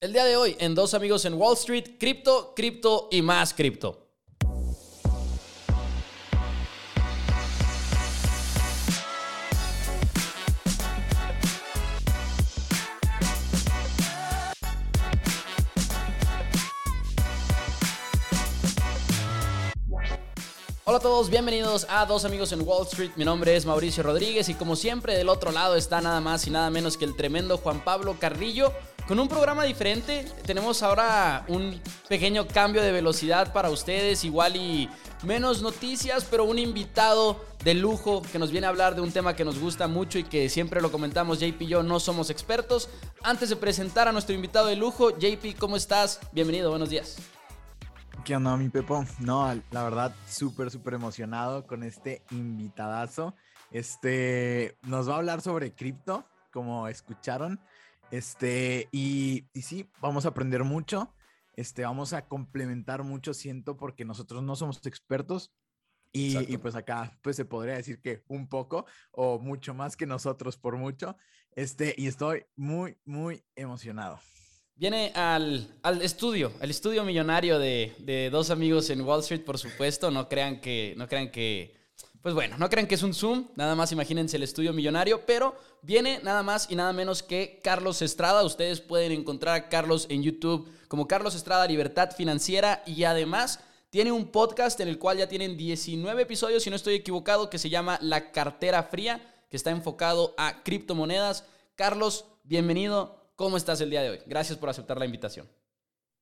El día de hoy, en Dos Amigos en Wall Street, cripto, cripto y más cripto. Hola a todos, bienvenidos a Dos Amigos en Wall Street. Mi nombre es Mauricio Rodríguez y como siempre del otro lado está nada más y nada menos que el tremendo Juan Pablo Carrillo con un programa diferente. Tenemos ahora un pequeño cambio de velocidad para ustedes, igual y menos noticias, pero un invitado de lujo que nos viene a hablar de un tema que nos gusta mucho y que siempre lo comentamos, JP y yo no somos expertos. Antes de presentar a nuestro invitado de lujo, JP, ¿cómo estás? Bienvenido, buenos días. ¿Qué onda, mi Pepo? No, la verdad, súper, súper emocionado con este invitadazo. Este nos va a hablar sobre cripto, como escucharon. Este, y, y, sí, vamos a aprender mucho. Este, vamos a complementar mucho, siento, porque nosotros no somos expertos. Y, y, pues acá, pues se podría decir que un poco o mucho más que nosotros por mucho. Este, y estoy muy, muy emocionado. Viene al, al, estudio, al estudio millonario de, de, dos amigos en Wall Street, por supuesto. No crean que, no crean que, pues bueno, no crean que es un Zoom. Nada más imagínense el estudio millonario, pero viene nada más y nada menos que Carlos Estrada. Ustedes pueden encontrar a Carlos en YouTube como Carlos Estrada Libertad Financiera y además tiene un podcast en el cual ya tienen 19 episodios, si no estoy equivocado, que se llama La Cartera Fría, que está enfocado a criptomonedas. Carlos, bienvenido. ¿Cómo estás el día de hoy? Gracias por aceptar la invitación.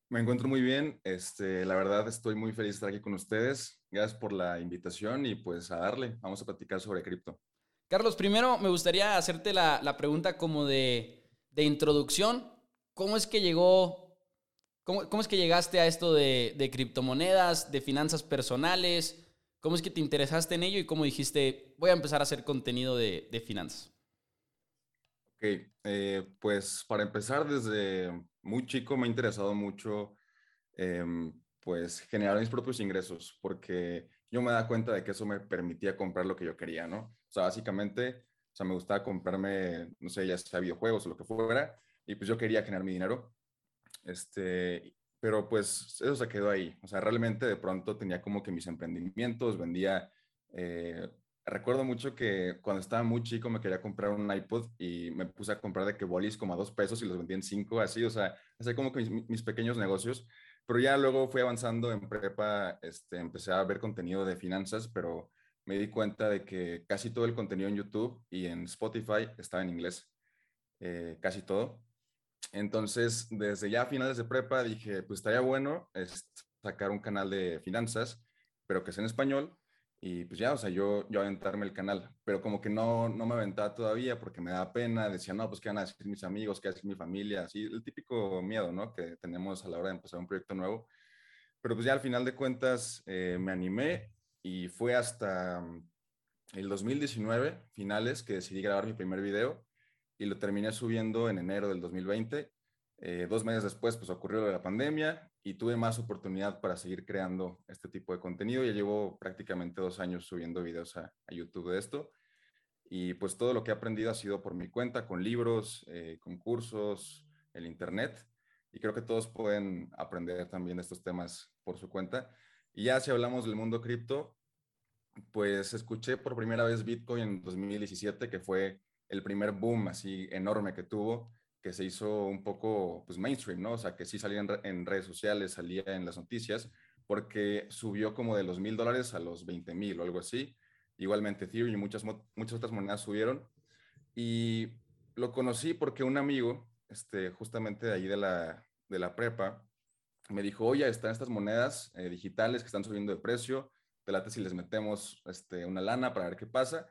Me encuentro muy bien. Este, la verdad, estoy muy feliz de estar aquí con ustedes. Gracias por la invitación y pues a darle. Vamos a platicar sobre cripto. Carlos, primero me gustaría hacerte la, la pregunta como de, de, introducción. ¿Cómo es que llegó, cómo, cómo es que llegaste a esto de, de, criptomonedas, de finanzas personales? ¿Cómo es que te interesaste en ello y cómo dijiste, voy a empezar a hacer contenido de, de finanzas? Ok, eh, pues para empezar, desde muy chico me ha interesado mucho eh, pues generar mis propios ingresos, porque yo me da cuenta de que eso me permitía comprar lo que yo quería, ¿no? O sea, básicamente, o sea, me gustaba comprarme, no sé, ya sea videojuegos o lo que fuera, y pues yo quería generar mi dinero. Este, pero pues eso se quedó ahí. O sea, realmente de pronto tenía como que mis emprendimientos, vendía eh, recuerdo mucho que cuando estaba muy chico me quería comprar un iPod y me puse a comprar de que bolis como a dos pesos y los vendí en cinco, así, o sea, hacía como que mis, pequeños negocios, pero ya luego fui avanzando en prepa, este, empecé a ver contenido de finanzas, pero me di cuenta de que casi todo el contenido en YouTube y en Spotify estaba en inglés, eh, casi todo. Entonces, desde ya a finales de prepa dije, pues estaría bueno sacar un canal de finanzas, pero que sea en español y pues ya, o sea, yo, yo aventarme el canal, pero como que no, no me aventaba todavía porque me daba pena, decía, no, pues qué van a decir mis amigos, qué va a decir mi familia, así, el típico miedo, ¿no? Que tenemos a la hora de empezar un proyecto nuevo. Pero pues ya al final de cuentas eh, me animé y fue hasta mm, el 2019, finales, que decidí grabar mi primer video y lo terminé subiendo en enero del 2020. Eh, dos meses después, pues ocurrió la pandemia y tuve más oportunidad para seguir creando este tipo de contenido. Ya llevo prácticamente dos años subiendo videos a, YouTube de esto. Y pues todo lo que he aprendido ha sido por mi cuenta, con libros, eh, con cursos, el Internet. Y creo que todos pueden aprender también estos temas por su cuenta. Y ya si hablamos del mundo cripto, pues escuché por primera vez Bitcoin en 2017, que fue el primer boom así enorme que tuvo que se hizo un poco pues mainstream, ¿no? O sea, que sí salía en, redes sociales, salía en las noticias, porque subió como de los mil dólares a los 20 mil o algo así. Igualmente Ethereum y muchas, muchas otras monedas subieron. Y lo conocí porque un amigo, este, justamente de ahí de la, de la prepa, me dijo, oye, están estas monedas eh, digitales que están subiendo de precio, te late si les metemos este, una lana para ver qué pasa.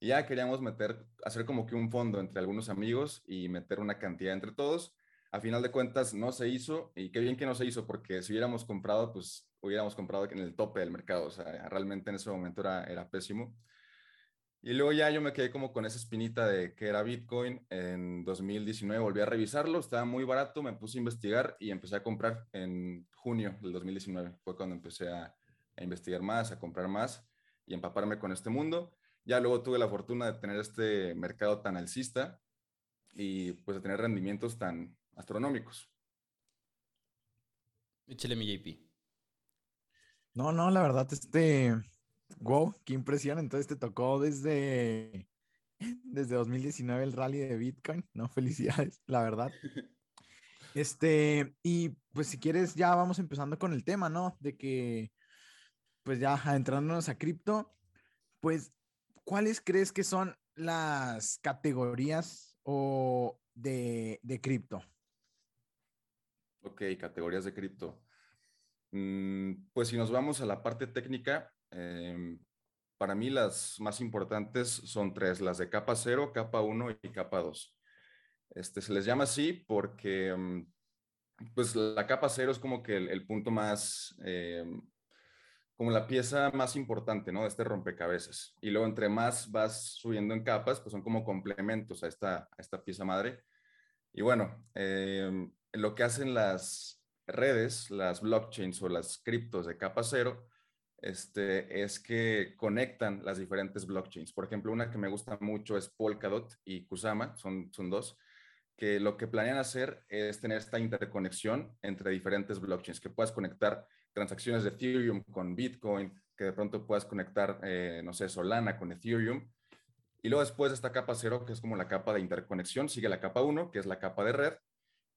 Y ya queríamos meter, hacer como que un fondo entre algunos amigos y meter una cantidad entre todos. A final de cuentas no se hizo y qué bien que no se hizo porque si hubiéramos comprado, pues hubiéramos comprado en el tope del mercado. O sea, realmente en ese momento era, era pésimo. Y luego ya yo me quedé como con esa espinita de que era Bitcoin. En 2019 volví a revisarlo, estaba muy barato, me puse a investigar y empecé a comprar en junio del 2019. Fue cuando empecé a, a investigar más, a comprar más y empaparme con este mundo. Ya luego tuve la fortuna de tener este mercado tan alcista y pues de tener rendimientos tan astronómicos. Échale mi JP. No, no, la verdad, este, wow, qué impresión. Entonces te tocó desde, desde 2019 el rally de Bitcoin, ¿no? Felicidades, la verdad. Este, y pues si quieres, ya vamos empezando con el tema, ¿no? De que, pues ya entrándonos a cripto, pues, ¿cuáles crees que son las categorías o de, de cripto? Ok, categorías de cripto. Mm, pues si nos vamos a la parte técnica, em, para mí las más importantes son tres, las de capa 0, capa 1 y capa 2. Este, se les llama así porque em, pues la capa 0 es como que el, punto más, em, como la pieza más importante, ¿no? De este rompecabezas. Y luego entre más vas subiendo en capas, pues son como complementos a esta, esta pieza madre. Y bueno, lo que hacen las, redes, las blockchains o las criptos de capa cero, este, es que conectan las diferentes blockchains. Por ejemplo, una que me gusta mucho es Polkadot y Kusama, son, son dos, que lo que planean hacer es tener esta interconexión entre diferentes blockchains, que puedas conectar transacciones de Ethereum con Bitcoin, que de pronto puedas conectar, eh, no sé, Solana con Ethereum. Y luego después de esta capa cero, que es como la capa de interconexión, sigue la capa 1, que es la capa de red,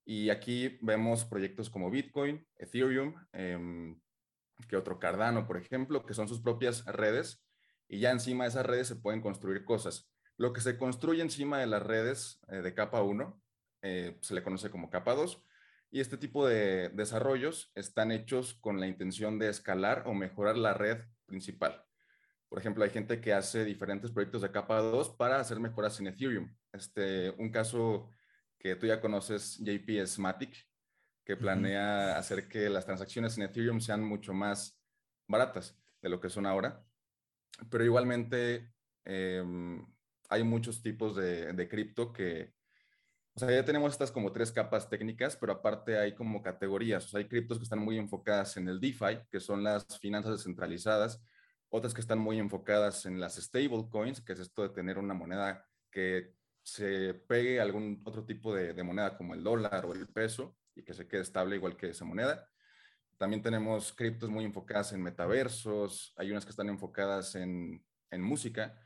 y aquí vemos proyectos como Bitcoin, Ethereum, eh, que otro Cardano, por ejemplo, que son sus propias redes. Y ya encima de esas redes se pueden construir cosas. Lo que se construye encima de las redes eh, de capa 1 eh, se le conoce como capa 2. Y este tipo de desarrollos están hechos con la intención de escalar o mejorar la red principal. Por ejemplo, hay gente que hace diferentes proyectos de capa 2 para hacer mejoras en Ethereum. Este, un caso que tú ya conoces, JP es Matic, que planea hacer que las transacciones en Ethereum sean mucho más baratas de lo que son ahora. Pero igualmente em, hay muchos tipos de, de cripto que, o sea, ya tenemos estas como tres capas técnicas, pero aparte hay como categorías. O hay criptos que están muy enfocadas en el DeFi, que son las finanzas descentralizadas, otras que están muy enfocadas en las stablecoins, que es esto de tener una moneda que se pegue algún otro tipo de, moneda como el dólar o el peso y que se quede estable igual que esa moneda. También tenemos criptos muy enfocadas en metaversos, hay unas que están enfocadas en, música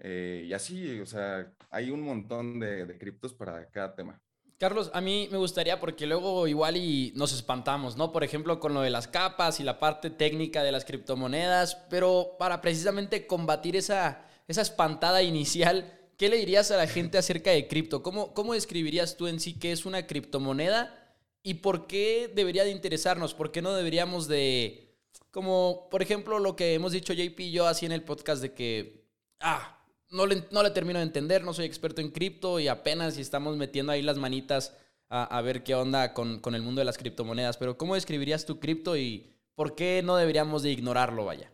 eh, y así, o sea, hay un montón de, de criptos para cada tema. Carlos, a mí me gustaría, porque luego igual y nos espantamos, ¿no? Por ejemplo, con lo de las capas y la parte técnica de las criptomonedas, pero para precisamente combatir esa, esa espantada inicial, ¿qué le dirías a la gente acerca de cripto? ¿Cómo, ¿Cómo describirías tú en sí qué es una criptomoneda y por qué debería de interesarnos? ¿Por qué no deberíamos de, como por ejemplo lo que hemos dicho JP y yo así en el podcast de que, ah, no le, no le termino de entender, no soy experto en cripto y apenas estamos metiendo ahí las manitas a, a ver qué onda con, con el mundo de las criptomonedas, pero ¿cómo describirías tu cripto y por qué no deberíamos de ignorarlo, vaya?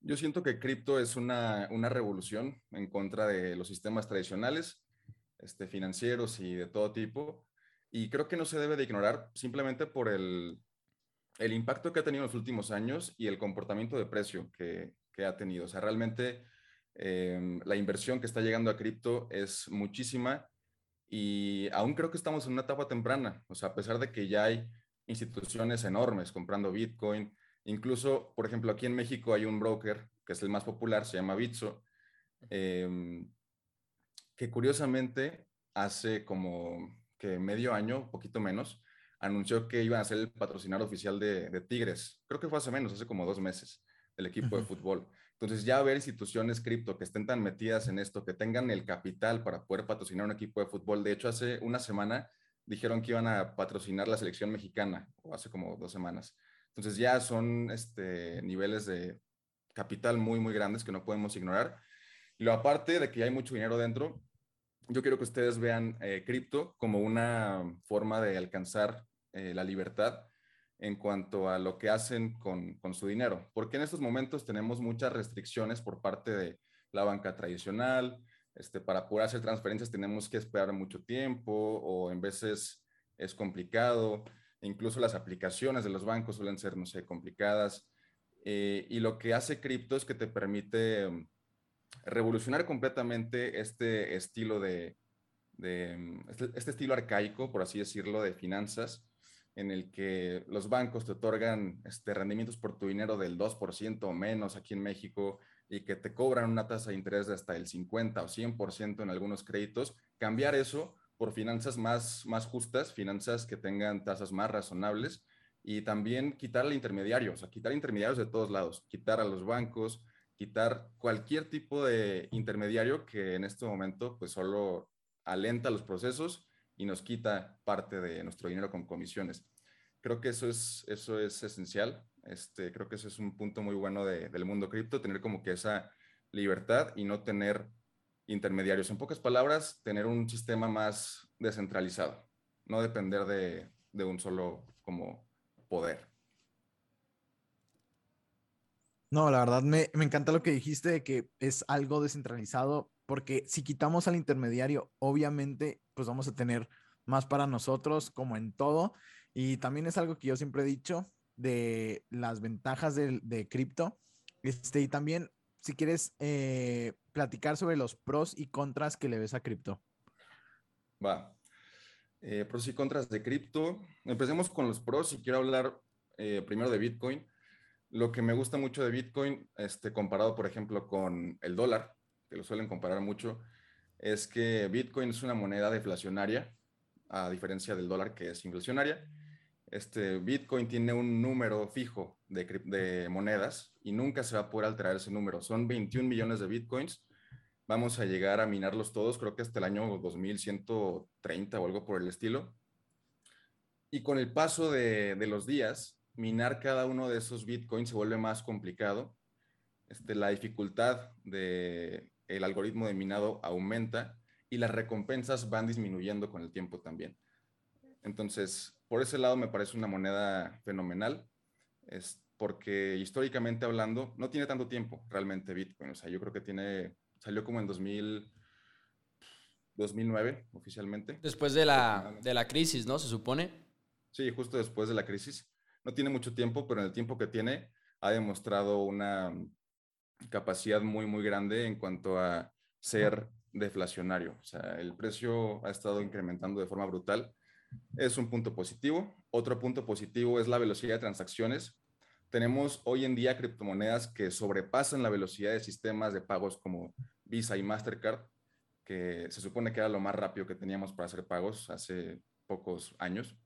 Yo siento que cripto es una, revolución en contra de los sistemas tradicionales, este, financieros y de todo tipo. Y creo que no se debe de ignorar simplemente por el, impacto que ha tenido en los últimos años y el comportamiento de precio que, ha tenido. O sea, realmente em, la inversión que está llegando a cripto es muchísima y aún creo que estamos en una etapa temprana. O sea, a pesar de que ya hay instituciones enormes comprando Bitcoin, Incluso, por ejemplo, aquí en México hay un broker que es el más popular, se llama Bitso, em, que curiosamente hace como que medio año, poquito menos, anunció que iban a ser el patrocinador oficial de, Tigres. Creo que fue hace menos, hace como dos meses, el equipo de fútbol. Entonces ya haber instituciones cripto que estén tan metidas en esto, que tengan el capital para poder patrocinar un equipo de fútbol. De hecho, hace una semana dijeron que iban a patrocinar la selección mexicana, o hace como dos semanas. Entonces ya son este, niveles de capital muy, muy grandes que no podemos ignorar. Y lo aparte de que hay mucho dinero dentro, yo quiero que ustedes vean eh, cripto como una forma de alcanzar eh, la libertad en cuanto a lo que hacen con, con, su dinero. Porque en estos momentos tenemos muchas restricciones por parte de la banca tradicional. Este, para poder hacer transferencias tenemos que esperar mucho tiempo o en veces es complicado incluso las aplicaciones de los bancos suelen ser, no sé, complicadas. Eh, y lo que hace cripto es que te permite mm, revolucionar completamente este estilo de, mm, este, este, estilo arcaico, por así decirlo, de finanzas, en el que los bancos te otorgan este, rendimientos por tu dinero del 2% o menos aquí en México y que te cobran una tasa de interés de hasta el 50 o 100% en algunos créditos, cambiar eso por finanzas más, más justas, finanzas que tengan tasas más razonables y también quitar al intermediario, o sea, quitar intermediarios de todos lados, quitar a los bancos, quitar cualquier tipo de intermediario que en este momento pues solo alenta los procesos y nos quita parte de nuestro dinero con comisiones. Creo que eso es, eso es esencial. Este, creo que eso es un punto muy bueno del mundo cripto, tener como que esa libertad y no tener intermediarios. En pocas palabras, tener un sistema más descentralizado, no depender de, de un solo como poder. No, la verdad me, me, encanta lo que dijiste de que es algo descentralizado, porque si quitamos al intermediario, obviamente, pues vamos a tener más para nosotros, como en todo. Y también es algo que yo siempre he dicho de las ventajas de, cripto. Este, y también, si quieres eh, platicar sobre los pros y contras que le ves a cripto. Va. Eh, pros y contras de cripto. Empecemos con los pros y quiero hablar eh, primero de Bitcoin. Lo que me gusta mucho de Bitcoin, este, comparado, por ejemplo, con el dólar, que lo suelen comparar mucho, es que Bitcoin es una moneda deflacionaria, a diferencia del dólar que es inflacionaria este Bitcoin tiene un número fijo de, de, monedas y nunca se va a poder alterar ese número. Son 21 millones de Bitcoins. Vamos a llegar a minarlos todos, creo que hasta el año 2130 o algo por el estilo. Y con el paso de, de los días, minar cada uno de esos Bitcoins se vuelve más complicado. Este, la dificultad del el algoritmo de minado aumenta y las recompensas van disminuyendo con el tiempo también. Entonces, por ese lado me parece una moneda fenomenal, es porque históricamente hablando, no tiene tanto tiempo realmente Bitcoin. O sea, yo creo que tiene, salió como en 2000, 2009 oficialmente. Después de la, de la crisis, ¿no? Se supone. Sí, justo después de la crisis. No tiene mucho tiempo, pero en el tiempo que tiene ha demostrado una capacidad muy, muy grande en cuanto a ser deflacionario. O sea, el precio ha estado incrementando de forma brutal es un punto positivo. Otro punto positivo es la velocidad de transacciones. Tenemos hoy en día criptomonedas que sobrepasan la velocidad de sistemas de pagos como Visa y Mastercard, que se supone que era lo más rápido que teníamos para hacer pagos hace pocos años.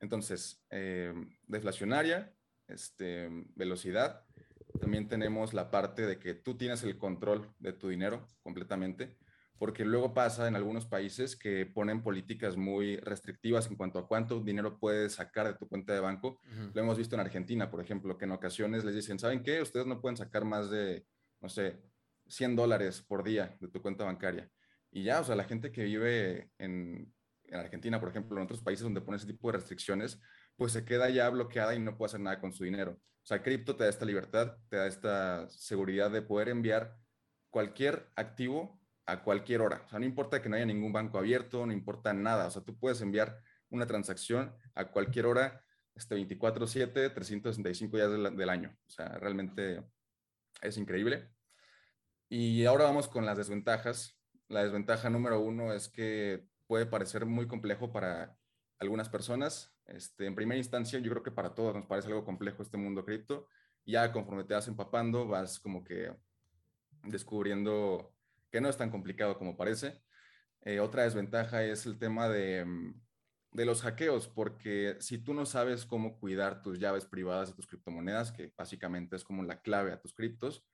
Entonces, eh, deflacionaria, este, velocidad. También tenemos la parte de que tú tienes el control de tu dinero completamente porque luego pasa en algunos países que ponen políticas muy restrictivas en cuanto a cuánto dinero puedes sacar de tu cuenta de banco. Lo hemos visto en Argentina, por ejemplo, que en ocasiones les dicen, ¿saben qué? Ustedes no pueden sacar más de, no sé, 100 dólares por día de tu cuenta bancaria. Y ya, o sea, la gente que vive en, en Argentina, por ejemplo, en otros países donde ponen ese tipo de restricciones, pues se queda ya bloqueada y no puede hacer nada con su dinero. O sea, cripto te da esta libertad, te da esta seguridad de poder enviar cualquier activo a cualquier hora. O sea, no importa que no haya ningún banco abierto, no importa nada. O sea, tú puedes enviar una transacción a cualquier hora, este 24/7, 365 días del, año. O sea, realmente es increíble. Y ahora vamos con las desventajas. La desventaja número uno es que puede parecer muy complejo para algunas personas. Este, en primera instancia, yo creo que para todos nos parece algo complejo este mundo cripto. Ya conforme te vas empapando, vas como que descubriendo que no es tan complicado como parece. Eh, otra desventaja es el tema de, mm, de, los hackeos, porque si tú no sabes cómo cuidar tus llaves privadas de tus criptomonedas, que básicamente es como la clave a tus criptos,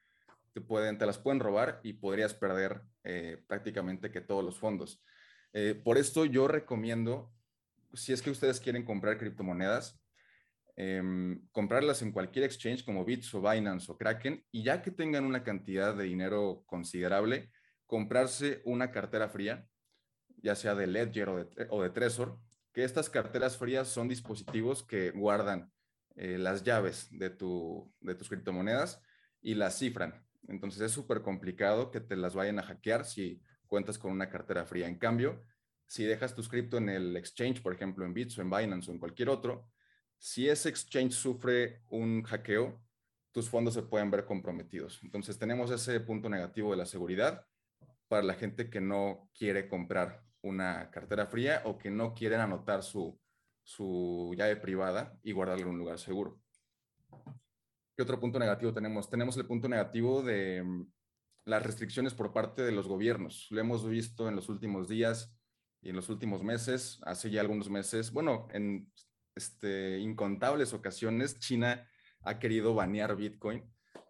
te, pueden, te las pueden robar y podrías perder eh, prácticamente que todos los fondos. Eh, por esto yo recomiendo, si es que ustedes quieren comprar criptomonedas, em, comprarlas en cualquier exchange como Bits o Binance o Kraken y ya que tengan una cantidad de dinero considerable, comprarse una cartera fría, ya sea de Ledger o de, Trezor, que estas carteras frías son dispositivos que guardan eh, las llaves de, tu, de tus criptomonedas y las cifran. Entonces es súper complicado que te las vayan a hackear si cuentas con una cartera fría. En cambio, si dejas tu cripto en el exchange, por ejemplo, en Bits o en Binance o en cualquier otro, si ese exchange sufre un hackeo, tus fondos se pueden ver comprometidos. Entonces tenemos ese punto negativo de la seguridad para la gente que no quiere comprar una cartera fría o que no quieren anotar su, su llave privada y guardarla en un lugar seguro. ¿Qué otro punto negativo tenemos? Tenemos el punto negativo de mm, las restricciones por parte de los gobiernos. Lo hemos visto en los últimos días y en los últimos meses, hace ya algunos meses, bueno, en este, incontables ocasiones, China ha querido banear Bitcoin,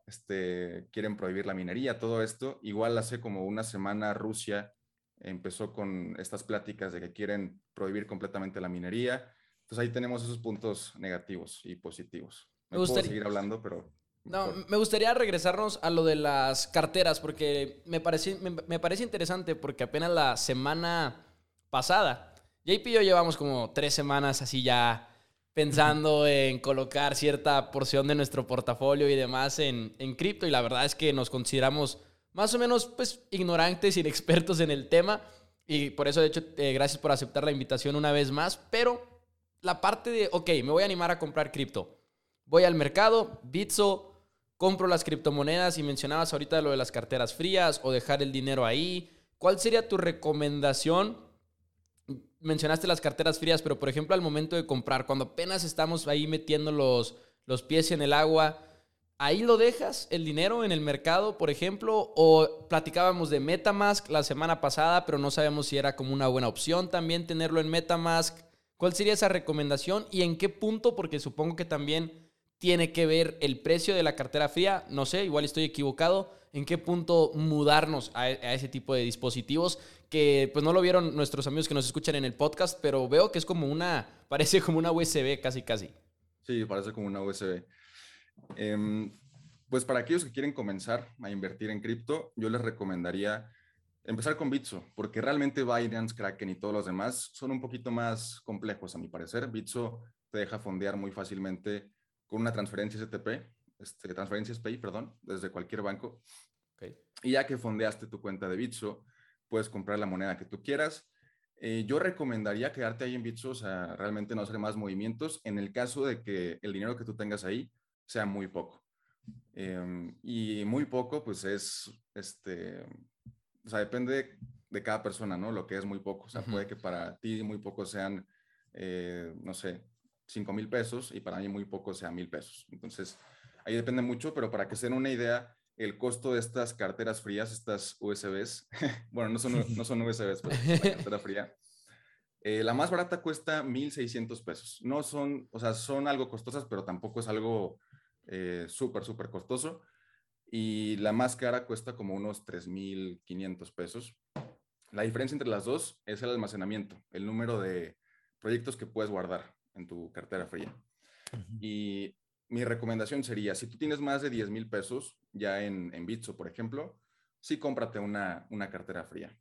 este, quieren prohibir la minería, todo esto. Igual hace como una semana Rusia empezó con estas pláticas de que quieren prohibir completamente la minería. Entonces ahí tenemos esos puntos negativos y positivos. Me, gustaría seguir hablando, pero... No, me gustaría regresarnos a lo de las carteras, porque me parece, me, parece interesante, porque apenas la semana pasada, JP y yo llevamos como tres semanas así ya pensando en colocar cierta porción de nuestro portafolio y demás en, en cripto, y la verdad es que nos consideramos más o menos pues ignorantes, inexpertos en el tema, y por eso de hecho eh, gracias por aceptar la invitación una vez más, pero la parte de, ok, me voy a animar a comprar cripto. Voy al mercado, Bitso, compro las criptomonedas y mencionabas ahorita lo de las carteras frías o dejar el dinero ahí. ¿Cuál sería tu recomendación? Mencionaste las carteras frías, pero por ejemplo al momento de comprar, cuando apenas estamos ahí metiendo los, los pies en el agua, ¿ahí lo dejas el dinero en el mercado, por ejemplo? O platicábamos de Metamask la semana pasada, pero no sabemos si era como una buena opción también tenerlo en Metamask. ¿Cuál sería esa recomendación y en qué punto? Porque supongo que también tiene que ver el precio de la cartera fría? No sé, igual estoy equivocado. ¿En qué punto mudarnos a, ese tipo de dispositivos? Que pues no lo vieron nuestros amigos que nos escuchan en el podcast, pero veo que es como una, parece como una USB casi casi. Sí, parece como una USB. Em, pues para aquellos que quieren comenzar a invertir en cripto, yo les recomendaría empezar con Bitso, porque realmente Binance, Kraken y todos los demás son un poquito más complejos a mi parecer. Bitso te deja fondear muy fácilmente con una transferencia STP, este, transferencia SPI, perdón, desde cualquier banco. Y ya que fondeaste tu cuenta de Bitso, puedes comprar la moneda que tú quieras. Eh, yo recomendaría quedarte ahí en Bitso, o sea, realmente no hacer más movimientos en el caso de que el dinero que tú tengas ahí sea muy poco. Em, y muy poco, pues es, este, o sea, depende de cada persona, ¿no? Lo que es muy poco. O sea, puede que para ti muy poco sean, eh, no sé, 5 mil pesos y para mí muy poco sea mil pesos. Entonces, ahí depende mucho, pero para que se den una idea, el costo de estas carteras frías, estas USBs, bueno, no son, no son USBs, pero la cartera fría, eh, la más barata cuesta 1.600 pesos. No son, o sea, son algo costosas, pero tampoco es algo eh, súper, súper costoso. Y la más cara cuesta como unos 3.500 pesos. La diferencia entre las dos es el almacenamiento, el número de proyectos que puedes guardar en tu cartera fría. Y mi recomendación sería, si tú tienes más de 10 mil pesos ya en, en Bitso, por ejemplo, sí cómprate una, una cartera fría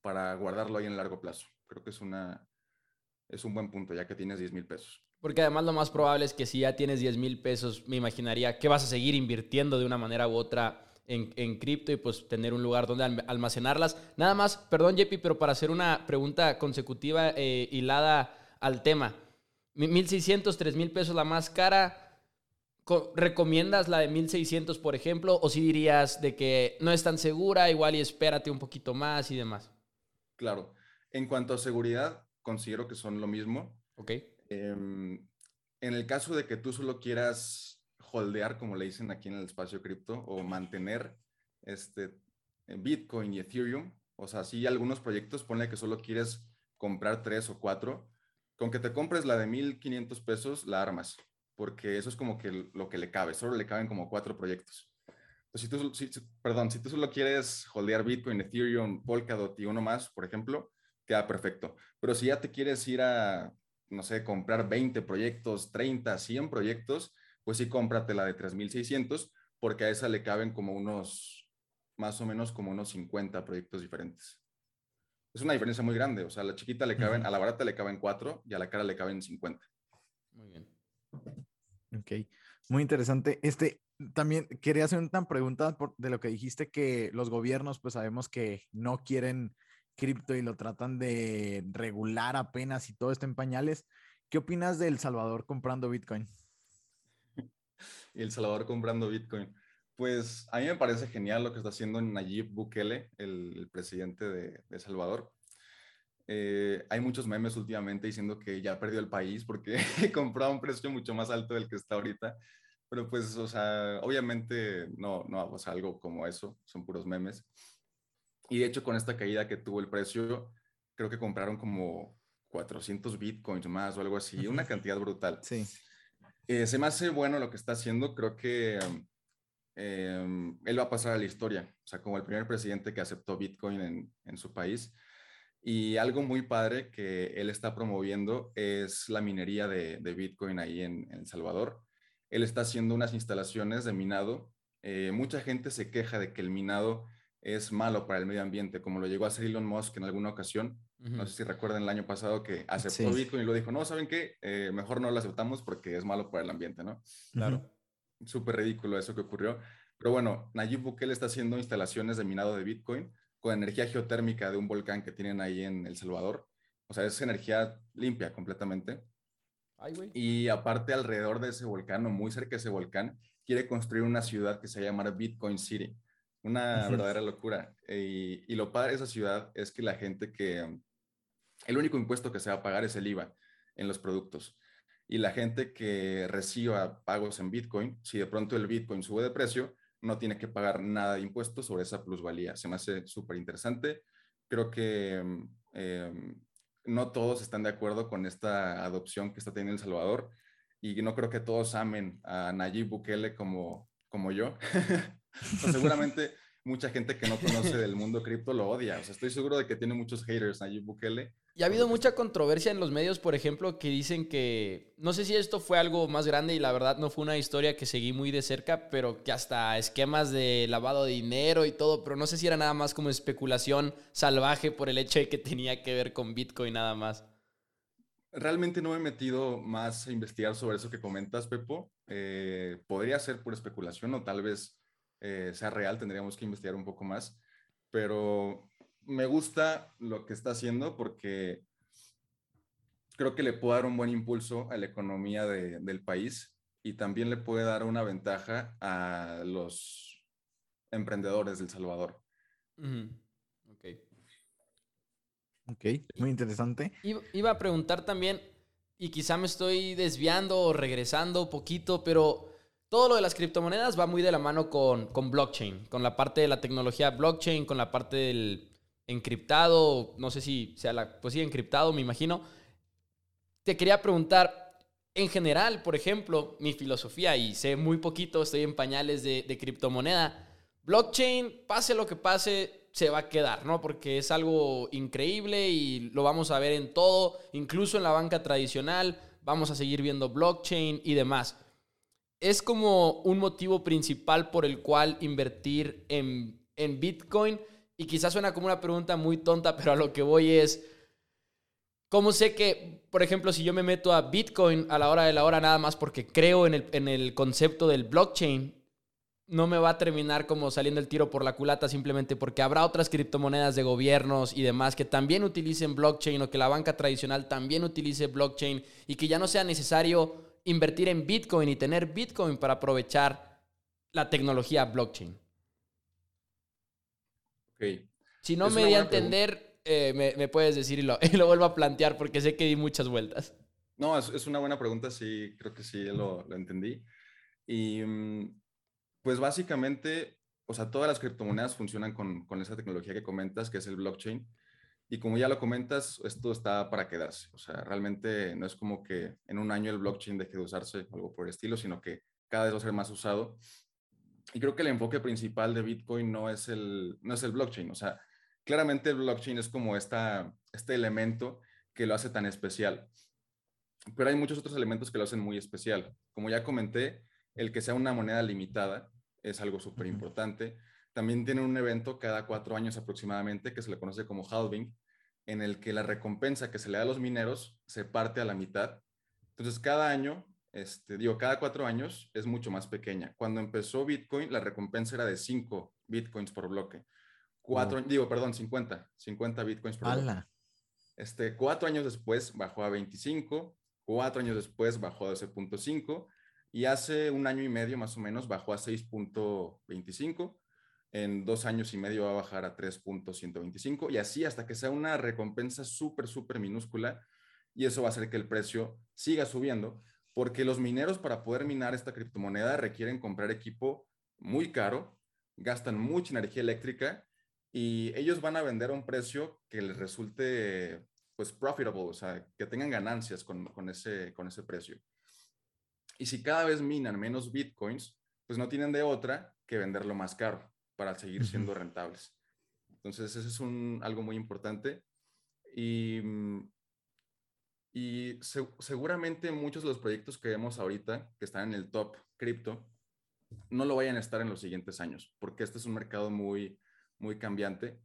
para guardarlo ahí en largo plazo. Creo que es, una, es un buen punto ya que tienes 10 mil pesos. Porque además lo más probable es que si ya tienes 10 mil pesos, me imaginaría que vas a seguir invirtiendo de una manera u otra en, en cripto y pues tener un lugar donde almacenarlas. Nada más, perdón JP, pero para hacer una pregunta consecutiva eh, hilada al tema. 1600, 3000 pesos la más cara. ¿Recomiendas la de 1600, por ejemplo? ¿O si dirías de que no es tan segura, igual y espérate un poquito más y demás? Claro. En cuanto a seguridad, considero que son lo mismo. Ok. Em, en el caso de que tú solo quieras holdear, como le dicen aquí en el espacio cripto, o mantener este, Bitcoin y Ethereum, o sea, si algunos proyectos, ponle que solo quieres comprar tres o cuatro, con que te compres la de 1500 pesos, la armas, porque eso es como que lo que le cabe, solo le caben como cuatro proyectos. si tú, perdón, si tú solo quieres holdear Bitcoin, Ethereum, Polkadot y uno más, por ejemplo, queda perfecto. Pero si ya te quieres ir a, no sé, comprar 20 proyectos, 30, 100 proyectos, pues sí, cómprate la de 3600, porque a esa le caben como unos, más o menos como unos 50 proyectos diferentes es una diferencia muy grande. O sea, a la chiquita le caben, a la barata le caben cuatro y a la cara le caben 50. Muy bien. Ok, muy interesante. Este, también quería hacer una pregunta de lo que dijiste que los gobiernos, pues sabemos que no quieren cripto y lo tratan de regular apenas y todo esto en pañales. ¿Qué opinas de El Salvador comprando Bitcoin? y El Salvador comprando Bitcoin. Pues a mí me parece genial lo que está haciendo Nayib Bukele, el, presidente de, Salvador. eh, hay muchos memes últimamente diciendo que ya perdió el país porque compró a un precio mucho más alto del que está ahorita. Pero pues, o sea, obviamente no, no, o sea, algo como eso, son puros memes. Y de hecho, con esta caída que tuvo el precio, creo que compraron como 400 bitcoins más o algo así, una cantidad brutal. Sí. Eh, se me hace bueno lo que está haciendo, creo que em, él va a pasar a la historia, o sea, como el primer presidente que aceptó bitcoin en, en su país. Y algo muy padre que él está promoviendo es la minería de, de Bitcoin ahí en, en, El Salvador. Él está haciendo unas instalaciones de minado. Eh, mucha gente se queja de que el minado es malo para el medio ambiente, como lo llegó a hacer Elon Musk en alguna ocasión. Uh -huh. No sé si recuerdan el año pasado que aceptó sí. Bitcoin y lo dijo, no, ¿saben qué? Eh, mejor no lo aceptamos porque es malo para el ambiente, ¿no? Claro. Uh -huh. Súper ridículo eso que ocurrió. Pero bueno, Nayib Bukele está haciendo instalaciones de minado de Bitcoin con energía geotérmica de un volcán que tienen ahí en El Salvador. O sea, es energía limpia completamente. Ay, y aparte, alrededor de ese volcán, o muy cerca de ese volcán, quiere construir una ciudad que se llama Bitcoin City. Una verdadera locura. Y, y, lo padre de esa ciudad es que la gente que... El único impuesto que se va a pagar es el IVA en los productos. Y la gente que reciba pagos en Bitcoin, si de pronto el Bitcoin sube de precio, no tiene que pagar nada de impuestos sobre esa plusvalía. Se me hace súper interesante. Creo que eh, no todos están de acuerdo con esta adopción que está teniendo El Salvador y no creo que todos amen a Nayib Bukele como, como yo. o seguramente mucha gente que no conoce del mundo cripto lo odia. O sea, estoy seguro de que tiene muchos haters Nayib Bukele. Y ha habido mucha controversia en los medios, por ejemplo, que dicen que, no sé si esto fue algo más grande y la verdad no fue una historia que seguí muy de cerca, pero que hasta esquemas de lavado de dinero y todo, pero no sé si era nada más como especulación salvaje por el hecho de que tenía que ver con Bitcoin nada más. Realmente no me he metido más a investigar sobre eso que comentas, Pepo. Eh, podría ser por especulación o tal vez eh, sea real, tendríamos que investigar un poco más, pero me gusta lo que está haciendo porque creo que le puede dar un buen impulso a la economía de, del país y también le puede dar una ventaja a los emprendedores del Salvador. Uh -huh. Ok. Ok, muy interesante. Iba, iba a preguntar también, y quizá me estoy desviando o regresando un poquito, pero todo lo de las criptomonedas va muy de la mano con, con blockchain, con la parte de la tecnología blockchain, con la parte del encriptado, no sé si sea la, pues sí, encriptado, me imagino. Te quería preguntar, en general, por ejemplo, mi filosofía, y sé muy poquito, estoy en pañales de, de criptomoneda, blockchain, pase lo que pase, se va a quedar, ¿no? Porque es algo increíble y lo vamos a ver en todo, incluso en la banca tradicional, vamos a seguir viendo blockchain y demás. Es como un motivo principal por el cual invertir en, en Bitcoin y quizás suena como una pregunta muy tonta, pero a lo que voy es, ¿cómo sé que, por ejemplo, si yo me meto a Bitcoin a la hora de la hora nada más porque creo en el, en el concepto del blockchain, no me va a terminar como saliendo el tiro por la culata simplemente porque habrá otras criptomonedas de gobiernos y demás que también utilicen blockchain o que la banca tradicional también utilice blockchain y que ya no sea necesario invertir en Bitcoin y tener Bitcoin para aprovechar la tecnología blockchain. Okay. Si no es me di a entender, eh, me, me, puedes decir y lo, y lo, vuelvo a plantear porque sé que di muchas vueltas. No, es, es una buena pregunta, sí, creo que sí lo, lo entendí. Y pues básicamente, o sea, todas las criptomonedas funcionan con, con esa tecnología que comentas, que es el blockchain. Y como ya lo comentas, esto está para quedarse. O sea, realmente no es como que en un año el blockchain deje de usarse o algo por el estilo, sino que cada vez va a ser más usado. Y creo que el enfoque principal de Bitcoin no es el, no es el blockchain. O sea, claramente el blockchain es como esta, este elemento que lo hace tan especial. Pero hay muchos otros elementos que lo hacen muy especial. Como ya comenté, el que sea una moneda limitada es algo súper importante. También tiene un evento cada cuatro años aproximadamente que se le conoce como halving, en el que la recompensa que se le da a los mineros se parte a la mitad. Entonces, cada año este, digo, cada cuatro años es mucho más pequeña. Cuando empezó Bitcoin, la recompensa era de 5 Bitcoins por bloque. Cuatro, oh. digo, perdón, 50, 50 Bitcoins por bloque. Este, cuatro años después bajó a 25, cuatro años después bajó a 12.5 y hace un año y medio más o menos bajó a 6.25. en dos años y medio va a bajar a 3.125 y así hasta que sea una recompensa súper, súper minúscula y eso va a hacer que el precio siga subiendo porque los mineros para poder minar esta criptomoneda requieren comprar equipo muy caro, gastan mucha energía eléctrica y ellos van a vender a un precio que les resulte pues profitable, o sea, que tengan ganancias con, con, ese, con ese precio. Y si cada vez minan menos bitcoins, pues no tienen de otra que venderlo más caro para seguir siendo rentables. Entonces, ese es un, algo muy importante. Y, y seguramente muchos de los proyectos que vemos ahorita, que están en el top cripto, no lo vayan a estar en los siguientes años, porque este es un mercado muy, muy cambiante.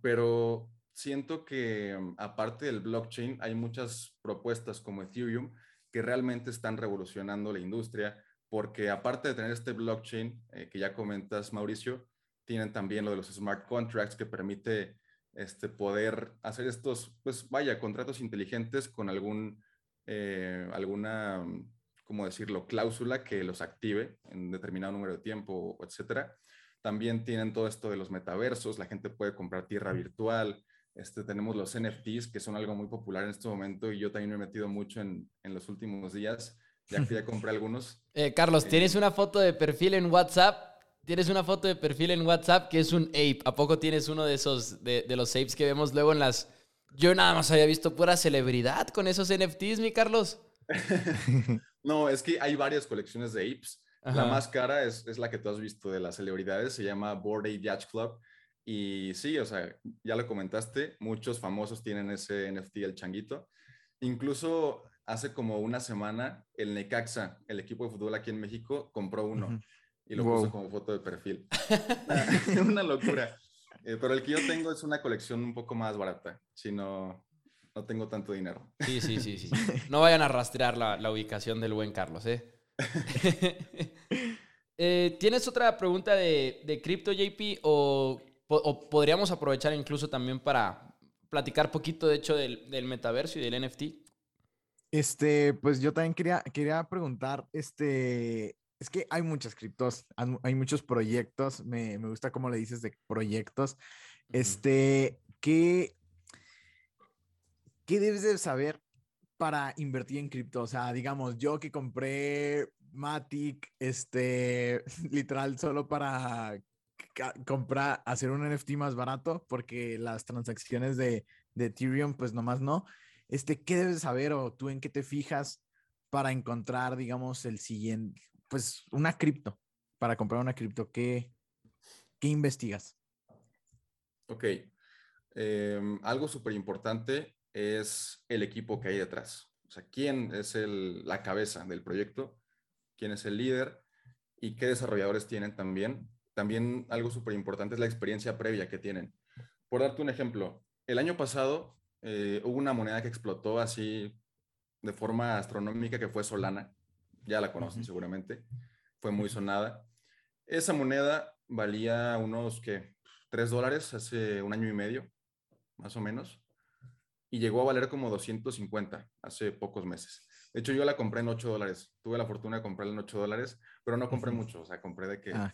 Pero siento que mm, aparte del blockchain, hay muchas propuestas como Ethereum que realmente están revolucionando la industria, porque aparte de tener este blockchain eh, que ya comentas, Mauricio, tienen también lo de los smart contracts que permite este, poder hacer estos, pues vaya, contratos inteligentes con algún, eh, alguna, ¿cómo decirlo?, cláusula que los active en determinado número de tiempo, etcétera. También tienen todo esto de los metaversos, la gente puede comprar tierra virtual, este, tenemos los NFTs, que son algo muy popular en este momento y yo también me he metido mucho en, en los últimos días. Ya fui a comprar algunos. Eh, Carlos, eh, ¿tienes una foto de perfil en WhatsApp? Tienes una foto de perfil en WhatsApp que es un ape. ¿A poco tienes uno de esos, de, de los apes que vemos luego en las... Yo nada más había visto pura celebridad con esos NFTs, mi Carlos. no, es que hay varias colecciones de apes. La más cara es, es, la que tú has visto de las celebridades, se llama Board Ape Yacht Club. Y sí, o sea, ya lo comentaste, muchos famosos tienen ese NFT, el changuito. Incluso hace como una semana, el Necaxa, el equipo de fútbol aquí en México, compró uno y lo puso como foto de perfil. una locura. Eh, pero el que yo tengo es una colección un poco más barata, si no, no tengo tanto dinero. Sí, sí, sí, sí. No vayan a rastrear la, la ubicación del buen Carlos, ¿eh? eh ¿Tienes otra pregunta de, de Crypto JP o, o, podríamos aprovechar incluso también para platicar poquito, de hecho, del, del metaverso y del NFT? Este, pues yo también quería, quería preguntar, este, es que hay muchas criptos, hay muchos proyectos, me, me gusta cómo le dices de proyectos. Este, ¿qué, ¿qué debes de saber para invertir en cripto? O sea, digamos, yo que compré Matic, este, literal, solo para comprar, hacer un NFT más barato, porque las transacciones de, de Ethereum, pues nomás no este, ¿qué debes saber o tú en qué te fijas para encontrar, digamos, el siguiente, pues una cripto, para comprar una cripto? ¿Qué, qué investigas? Ok. Em, algo súper importante es el equipo que hay detrás. O sea, quién es el, la cabeza del proyecto, quién es el líder y qué desarrolladores tienen también. También algo súper importante es la experiencia previa que tienen. Por darte un ejemplo, el año pasado eh, hubo una moneda que explotó así de forma astronómica que fue Solana. Ya la conocen seguramente. Fue muy sonada. Esa moneda valía unos, que 3 dólares hace un año y medio, más o menos. Y llegó a valer como 250 hace pocos meses. De hecho, yo la compré en 8 dólares. Tuve la fortuna de comprarla en 8 dólares, pero no compré mucho. O sea, compré de que ah.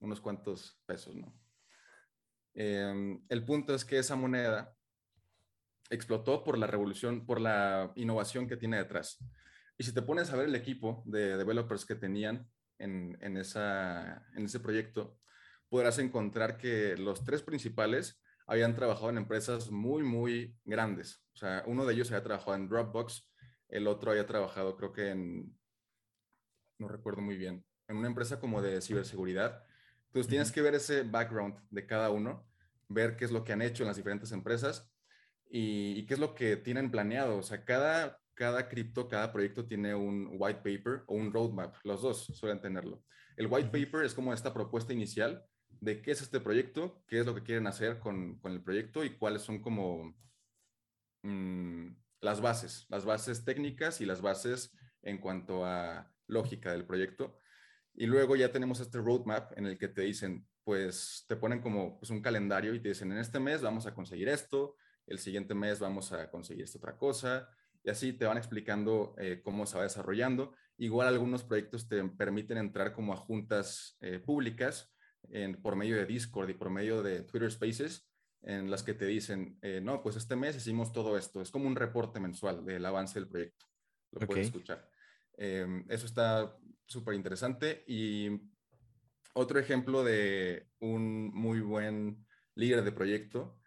unos cuantos pesos, ¿no? Em, el punto es que esa moneda explotó por la revolución, por la innovación que tiene detrás. Y si te pones a ver el equipo de developers que tenían en, en, esa, en ese proyecto, podrás encontrar que los tres principales habían trabajado en empresas muy, muy grandes. O sea, uno de ellos había trabajado en Dropbox, el otro había trabajado creo que en, no recuerdo muy bien, en una empresa como de ciberseguridad. Entonces tienes que ver ese background de cada uno, ver qué es lo que han hecho en las diferentes empresas y, qué es lo que tienen planeado. O sea, cada, cada cripto, cada proyecto tiene un white paper o un roadmap. Los dos suelen tenerlo. El white paper es como esta propuesta inicial de qué es este proyecto, qué es lo que quieren hacer con, con el proyecto y cuáles son como mm, las bases, las bases técnicas y las bases en cuanto a lógica del proyecto. Y luego ya tenemos este roadmap en el que te dicen, pues te ponen como pues, un calendario y te dicen, en este mes vamos a conseguir esto, el siguiente mes vamos a conseguir esta otra cosa, y así te van explicando eh, cómo se va desarrollando. Igual algunos proyectos te permiten entrar como a juntas eh, públicas en, por medio de Discord y por medio de Twitter Spaces en las que te dicen, eh, no, pues este mes hicimos todo esto. Es como un reporte mensual del avance del proyecto. Lo puedes escuchar. Em, eso está súper interesante. Y otro ejemplo de un muy buen líder de proyecto,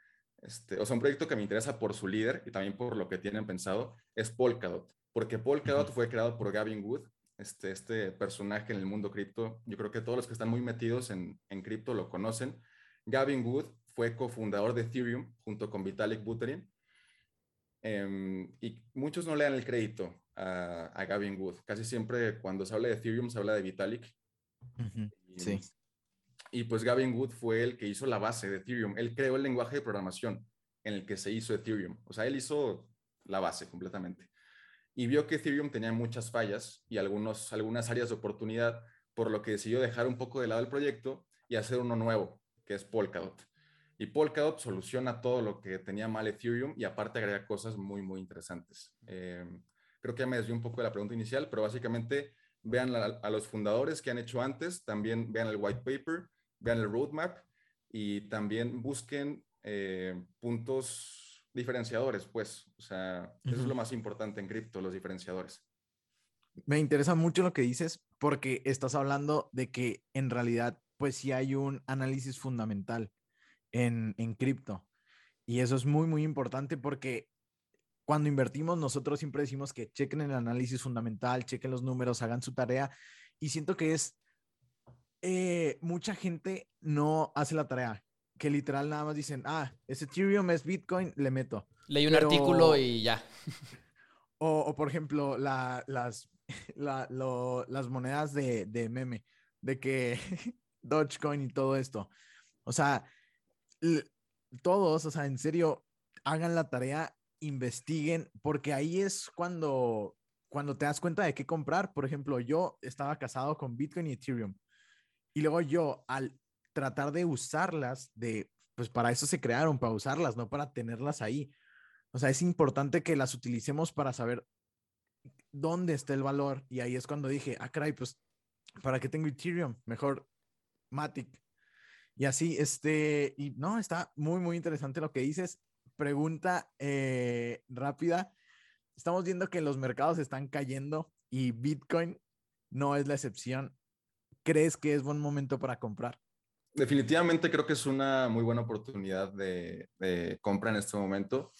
este, o sea, un proyecto que me interesa por su líder y también por lo que tienen pensado, es Polkadot. Porque Polkadot fue creado por Gavin Wood, este, este personaje en el mundo cripto. Yo creo que todos los que están muy metidos en, en cripto lo conocen. Gavin Wood fue cofundador de Ethereum junto con Vitalik Buterin. Em, y muchos no le dan el crédito a, Gavin Wood. Casi siempre cuando se habla de Ethereum se habla de Vitalik. y, sí. Y pues Gavin Wood fue el que hizo la base de Ethereum. Él creó el lenguaje de programación en el que se hizo Ethereum. O sea, él hizo la base completamente. Y vio que Ethereum tenía muchas fallas y algunos, algunas áreas de oportunidad, por lo que decidió dejar un poco de lado el proyecto y hacer uno nuevo, que es Polkadot. Y Polkadot soluciona todo lo que tenía mal Ethereum y aparte agrega cosas muy, muy interesantes. Eh, creo que ya me desvió un poco de la pregunta inicial, pero básicamente vean a, los fundadores que han hecho antes, también vean el white paper, vean el roadmap y también busquen eh, puntos diferenciadores, pues. O sea, eso es lo más importante en cripto, los diferenciadores. Me interesa mucho lo que dices porque estás hablando de que en realidad, pues sí hay un análisis fundamental en, en cripto. Y eso es muy, muy importante porque cuando invertimos, nosotros siempre decimos que chequen el análisis fundamental, chequen los números, hagan su tarea. Y siento que es, eh, mucha gente no hace la tarea, que literal nada más dicen, ah, es Ethereum, es Bitcoin, le meto. Leí un artículo y ya. O, por ejemplo, la, las, las monedas de, de meme, de que Dogecoin y todo esto. O sea, todos, o sea, en serio, hagan la tarea, investiguen, porque ahí es cuando, cuando te das cuenta de qué comprar. Por ejemplo, yo estaba casado con Bitcoin y Ethereum. Y luego yo, al tratar de usarlas, de, pues para eso se crearon, para usarlas, no para tenerlas ahí. O sea, es importante que las utilicemos para saber dónde está el valor. Y ahí es cuando dije, ah, caray, pues, ¿para qué tengo Ethereum? Mejor Matic. Y así, este, y no, está muy, muy interesante lo que dices. Pregunta eh, rápida. Estamos viendo que los mercados están cayendo y Bitcoin no es la excepción. ¿Crees que es buen momento para comprar? Definitivamente creo que es una muy buena oportunidad de, compra en este momento.